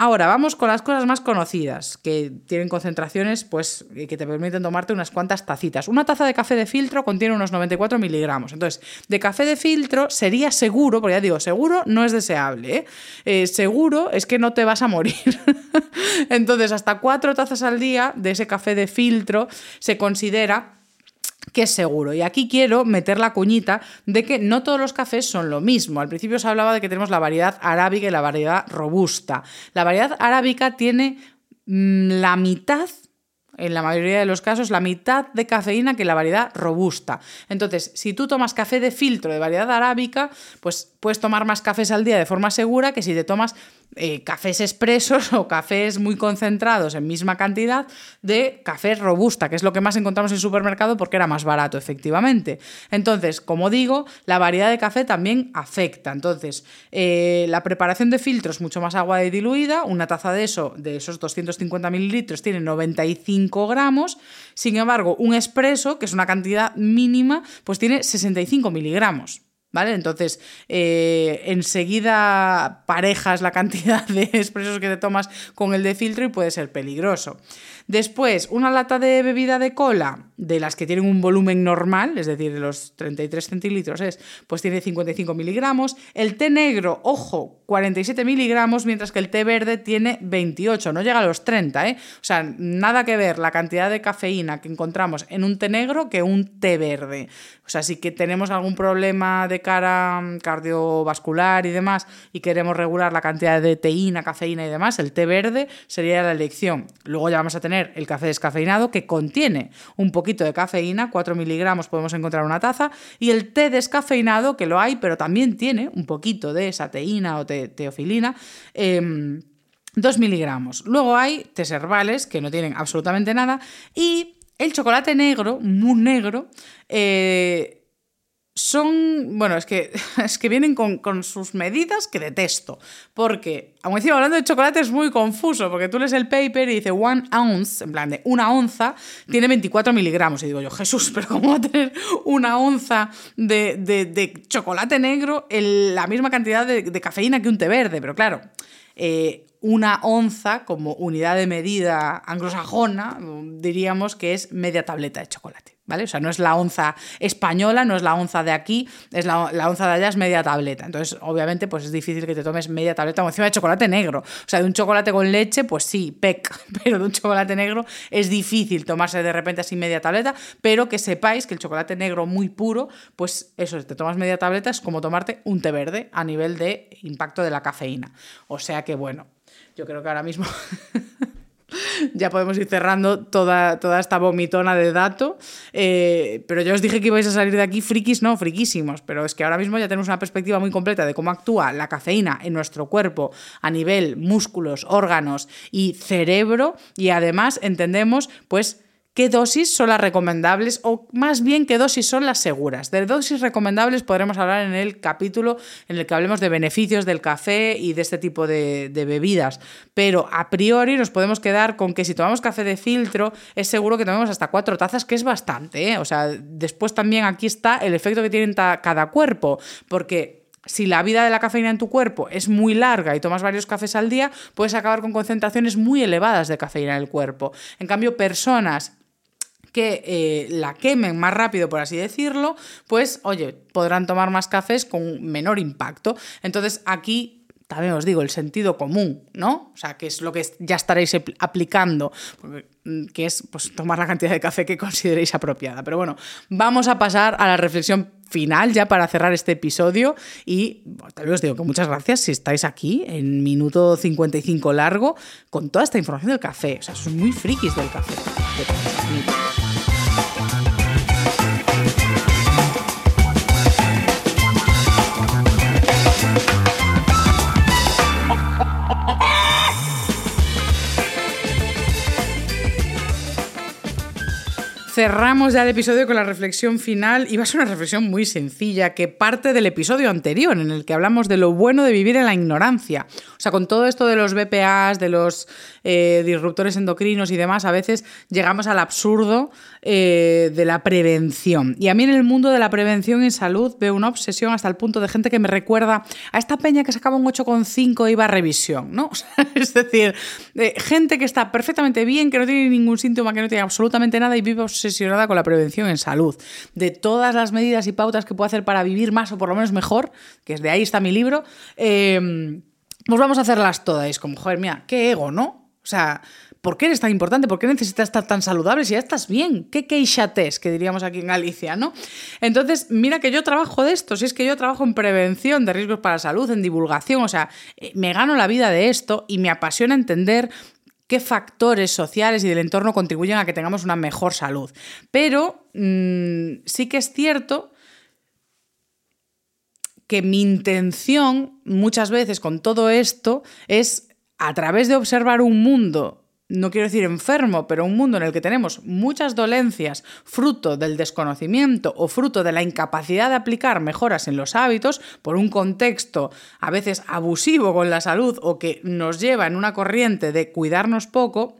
Ahora, vamos con las cosas más conocidas, que tienen concentraciones pues, que te permiten tomarte unas cuantas tacitas. Una taza de café de filtro contiene unos 94 miligramos. Entonces, de café de filtro sería seguro, porque ya digo, seguro no es deseable. ¿eh? Eh, seguro es que no te vas a morir. Entonces, hasta cuatro tazas al día de ese café de filtro se considera que es seguro. Y aquí quiero meter la cuñita de que no todos los cafés son lo mismo. Al principio se hablaba de que tenemos la variedad arábica y la variedad robusta. La variedad arábica tiene mm, la mitad en la mayoría de los casos, la mitad de cafeína que la variedad robusta. Entonces, si tú tomas café de filtro de variedad arábica, pues puedes tomar más cafés al día de forma segura que si te tomas eh, cafés expresos o cafés muy concentrados en misma cantidad de café robusta, que es lo que más encontramos en supermercado porque era más barato, efectivamente. Entonces, como digo, la variedad de café también afecta. Entonces, eh, la preparación de filtros, mucho más agua diluida, una taza de eso, de esos 250 mililitros, tiene 95 gramos. Sin embargo, un expreso, que es una cantidad mínima, pues tiene 65 miligramos. ¿Vale? Entonces, eh, enseguida parejas la cantidad de expresos que te tomas con el de filtro y puede ser peligroso. Después, una lata de bebida de cola, de las que tienen un volumen normal, es decir, de los 33 centilitros, es, pues tiene 55 miligramos. El té negro, ojo, 47 miligramos, mientras que el té verde tiene 28, no llega a los 30, ¿eh? O sea, nada que ver la cantidad de cafeína que encontramos en un té negro que un té verde. O sea, si que tenemos algún problema de cara mm, cardiovascular y demás y queremos regular la cantidad de teína, cafeína y demás, el té verde sería la elección. Luego ya vamos a tener el café descafeinado que contiene un poquito de cafeína, 4 miligramos podemos encontrar una taza, y el té descafeinado que lo hay, pero también tiene un poquito de esa teína o teofilina. Em, 2 miligramos. Luego hay tés herbales que no tienen absolutamente nada y el chocolate negro, muy negro, eh, son, bueno, es que, es que vienen con, sus medidas que detesto, porque, aún encima hablando de chocolate es muy confuso, porque tú lees el paper y dice one ounce, en plan de una onza, tiene 24 miligramos, y digo yo, Jesús, pero ¿cómo va a tener una onza de, chocolate negro en la misma cantidad de, cafeína que un té verde? Pero claro, eh, una onza como unidad de medida anglosajona, diríamos que es media tableta de chocolate. ¿Vale? O sea, no es la onza española, no es la onza de aquí, es la, onza de allá, es media tableta. Entonces, obviamente, pues es difícil que te tomes media tableta encima de chocolate negro. O sea, de un chocolate con leche, pues sí, pec, pero de un chocolate negro es difícil tomarse de repente así media tableta, pero que sepáis que el chocolate negro muy puro, pues eso, te tomas media tableta es como tomarte un té verde a nivel de impacto de la cafeína. O sea que, bueno, yo creo que ahora mismo ya podemos ir cerrando toda, toda esta vomitona de dato. Eh, pero yo os dije que ibais a salir de aquí frikis, no, friquísimos. Pero es que ahora mismo ya tenemos una perspectiva muy completa de cómo actúa la cafeína en nuestro cuerpo a nivel músculos, órganos y cerebro. Y además entendemos, pues, qué dosis son las recomendables o más bien qué dosis son las seguras. De dosis recomendables podremos hablar en el capítulo en el que hablemos de beneficios del café y de este tipo de, bebidas. Pero a priori nos podemos quedar con que si tomamos café de filtro es seguro que tomemos hasta cuatro tazas, que es bastante. ¿eh? O sea, después también aquí está el efecto que tiene cada cuerpo, porque si la vida de la cafeína en tu cuerpo es muy larga y tomas varios cafés al día, puedes acabar con concentraciones muy elevadas de cafeína en el cuerpo. En cambio, personas que eh, la quemen más rápido, por así decirlo, pues oye, podrán tomar más cafés con menor impacto. Entonces aquí también os digo, el sentido común, ¿no? O sea, que es lo que ya estaréis aplicando, mm, que es pues, tomar la cantidad de café que consideréis apropiada. Pero bueno, vamos a pasar a la reflexión final ya para cerrar este episodio y vez os digo que muchas gracias si estáis aquí en minuto 55 largo con toda esta información del café. O sea, sois muy frikis del café. Cerramos ya el episodio con la reflexión final y va a ser una reflexión muy sencilla que parte del episodio anterior en el que hablamos de lo bueno de vivir en la ignorancia. O sea, con todo esto de los BPAs, de los eh, disruptores endocrinos y demás, a veces llegamos al absurdo eh, de la prevención. Y a mí en el mundo de la prevención en salud veo una obsesión hasta el punto de gente que me recuerda a esta peña que sacaba un 8,5 e iba a revisión, ¿no? es decir, gente que está perfectamente bien, que no tiene ningún síntoma, que no tiene absolutamente nada y vive obsesionada con la prevención en salud. De todas las medidas y pautas que puedo hacer para vivir más o por lo menos mejor, que es de ahí está mi libro, eh, pues vamos a hacerlas todas. Es como, joder, mira, qué ego, ¿no? O sea, ¿por qué eres tan importante? ¿Por qué necesitas estar tan saludable si ya estás bien? ¿Qué queixates? Que diríamos aquí en Galicia, ¿no? Entonces, mira que yo trabajo de esto, si es que yo trabajo en prevención de riesgos para la salud, en divulgación, o sea, eh, me gano la vida de esto y me apasiona entender qué factores sociales y del entorno contribuyen a que tengamos una mejor salud. Pero mm, sí que es cierto que mi intención muchas veces con todo esto es a través de observar un mundo no quiero decir enfermo, pero un mundo en el que tenemos muchas dolencias fruto del desconocimiento o fruto de la incapacidad de aplicar mejoras en los hábitos por un contexto a veces abusivo con la salud o que nos lleva en una corriente de cuidarnos poco,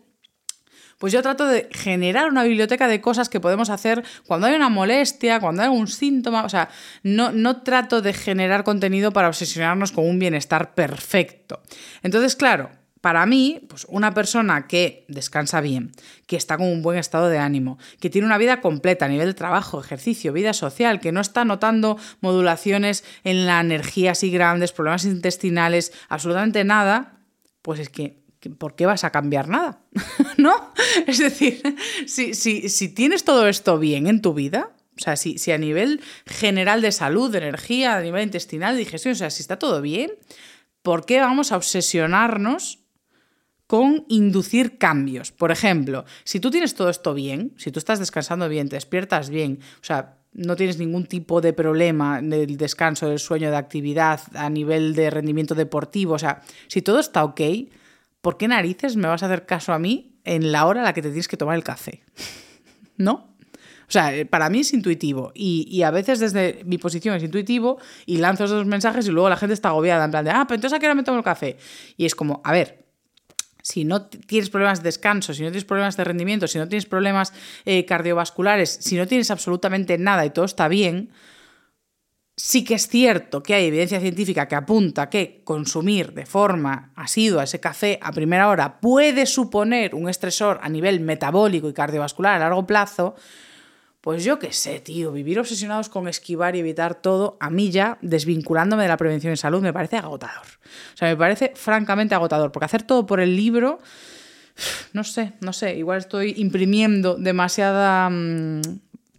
pues yo trato de generar una biblioteca de cosas que podemos hacer cuando hay una molestia, cuando hay algún síntoma. O sea, no, no trato de generar contenido para obsesionarnos con un bienestar perfecto. Entonces, claro, para mí, pues una persona que descansa bien, que está con un buen estado de ánimo, que tiene una vida completa a nivel de trabajo, ejercicio, vida social, que no está notando modulaciones en la energía así grandes, problemas intestinales, absolutamente nada, pues es que ¿por qué vas a cambiar nada? ¿No? Es decir, si, si, tienes todo esto bien en tu vida, o sea, si, si, a nivel general de salud, de energía, a nivel intestinal, de digestión, o sea, si está todo bien, ¿por qué vamos a obsesionarnos con inducir cambios? Por ejemplo, si tú tienes todo esto bien, si tú estás descansando bien, te despiertas bien, o sea, no tienes ningún tipo de problema del descanso, del sueño, de actividad a nivel de rendimiento deportivo, o sea, si todo está ok, ¿por qué narices me vas a hacer caso a mí en la hora a la que te tienes que tomar el café? ¿No? O sea, eh, para mí es intuitivo y, a veces desde mi posición es intuitivo y lanzo esos mensajes y luego la gente está agobiada en plan de, ah, pero entonces a qué hora me tomo el café. Y es como, a ver, si no tienes problemas de descanso, si no tienes problemas de rendimiento, si no tienes problemas eh, cardiovasculares, si no tienes absolutamente nada y todo está bien, sí que es cierto que hay evidencia científica que apunta que consumir de forma asidua ese café a primera hora puede suponer un estresor a nivel metabólico y cardiovascular a largo plazo, pues yo qué sé, tío, vivir obsesionados con esquivar y evitar todo, a mí ya, desvinculándome de la prevención de salud, me parece agotador. O sea, me parece francamente agotador, porque hacer todo por el libro, no sé, no sé, igual estoy imprimiendo demasiada mm,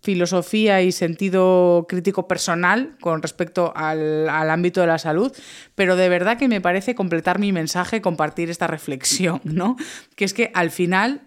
filosofía y sentido crítico personal con respecto al, al, ámbito de la salud, pero de verdad que me parece completar mi mensaje, compartir esta reflexión, ¿no? Que es que al final,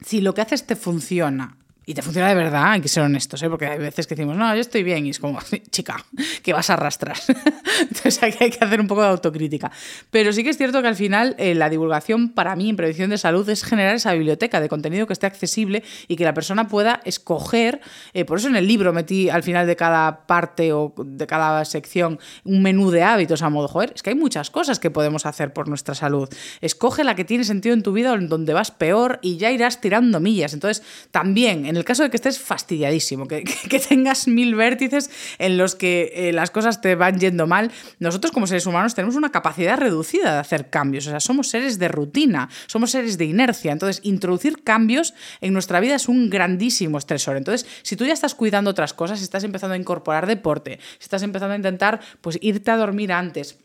si lo que haces te funciona y te funciona de verdad, hay que ser honestos, ¿eh? porque hay veces que decimos, no, yo estoy bien, y es como, chica, que vas a arrastrar. Entonces hay que hacer un poco de autocrítica. Pero sí que es cierto que al final eh, la divulgación para mí en prevención de salud es generar esa biblioteca de contenido que esté accesible y que la persona pueda escoger. Eh, por eso en el libro metí al final de cada parte o de cada sección un menú de hábitos a modo, joder, es que hay muchas cosas que podemos hacer por nuestra salud. Escoge la que tiene sentido en tu vida o en donde vas peor y ya irás tirando millas. Entonces, también en el caso de que estés fastidiadísimo, que, tengas mil vértices en los que eh, las cosas te van yendo mal, nosotros como seres humanos tenemos una capacidad reducida de hacer cambios. O sea, somos seres de rutina, somos seres de inercia. Entonces, introducir cambios en nuestra vida es un grandísimo estresor. Entonces, si tú ya estás cuidando otras cosas, si estás empezando a incorporar deporte, si estás empezando a intentar pues, irte a dormir antes,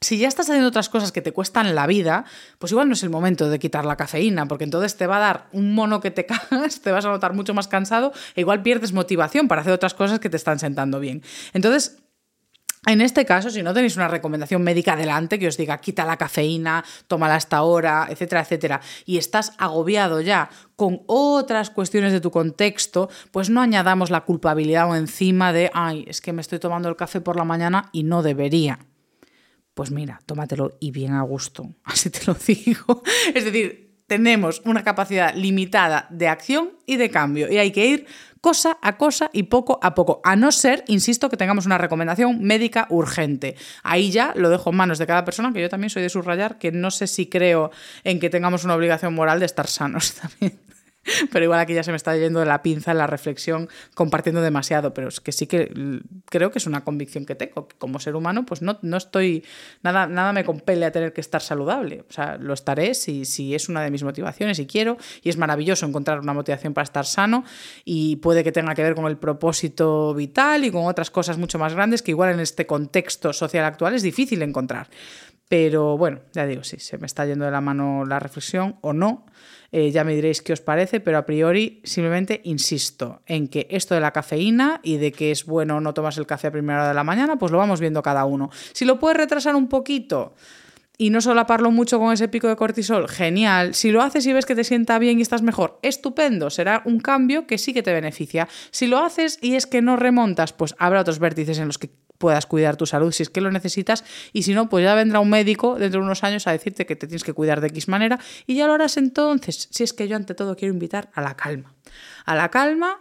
si ya estás haciendo otras cosas que te cuestan la vida, pues igual no es el momento de quitar la cafeína, porque entonces te va a dar un mono que te cagas, te vas a notar mucho más cansado e igual pierdes motivación para hacer otras cosas que te están sentando bien. Entonces, en este caso, si no tenéis una recomendación médica adelante que os diga quita la cafeína, tómala hasta ahora, etcétera, etcétera, y estás agobiado ya con otras cuestiones de tu contexto, pues no añadamos la culpabilidad o encima de, ay, es que me estoy tomando el café por la mañana y no debería pues mira, tómatelo y bien a gusto, así te lo digo. Es decir, tenemos una capacidad limitada de acción y de cambio y hay que ir cosa a cosa y poco a poco, a no ser, insisto, que tengamos una recomendación médica urgente. Ahí ya lo dejo en manos de cada persona, que yo también soy de subrayar, que no sé si creo en que tengamos una obligación moral de estar sanos también. pero igual aquí ya se me está yendo de la pinza la reflexión compartiendo demasiado, pero es que sí que creo que es una convicción que tengo, que como ser humano pues no, no estoy, nada, nada me compele a tener que estar saludable, o sea, lo estaré si, si es una de mis motivaciones y quiero, y es maravilloso encontrar una motivación para estar sano y puede que tenga que ver con el propósito vital y con otras cosas mucho más grandes que igual en este contexto social actual es difícil encontrar. Pero bueno, ya digo, sí, se me está yendo de la mano la reflexión o no. Eh, ya me diréis qué os parece, pero a priori simplemente insisto en que esto de la cafeína y de que es bueno no tomas el café a primera hora de la mañana, pues lo vamos viendo cada uno. Si lo puedes retrasar un poquito y no solaparlo mucho con ese pico de cortisol, genial. Si lo haces y ves que te sienta bien y estás mejor, estupendo. Será un cambio que sí que te beneficia. Si lo haces y es que no remontas, pues habrá otros vértices en los que puedas cuidar tu salud si es que lo necesitas y si no, pues ya vendrá un médico dentro de unos años a decirte que te tienes que cuidar de X manera y ya lo harás entonces. Si es que yo ante todo quiero invitar a la calma. A la calma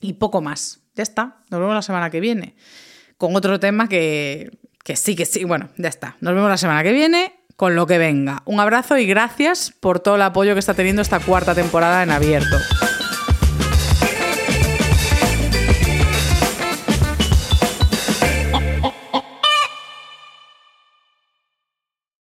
y poco más. Ya está, nos vemos la semana que viene con otro tema que, que sí, que sí. Bueno, ya está. Nos vemos la semana que viene con lo que venga. Un abrazo y gracias por todo el apoyo que está teniendo esta cuarta temporada en abierto.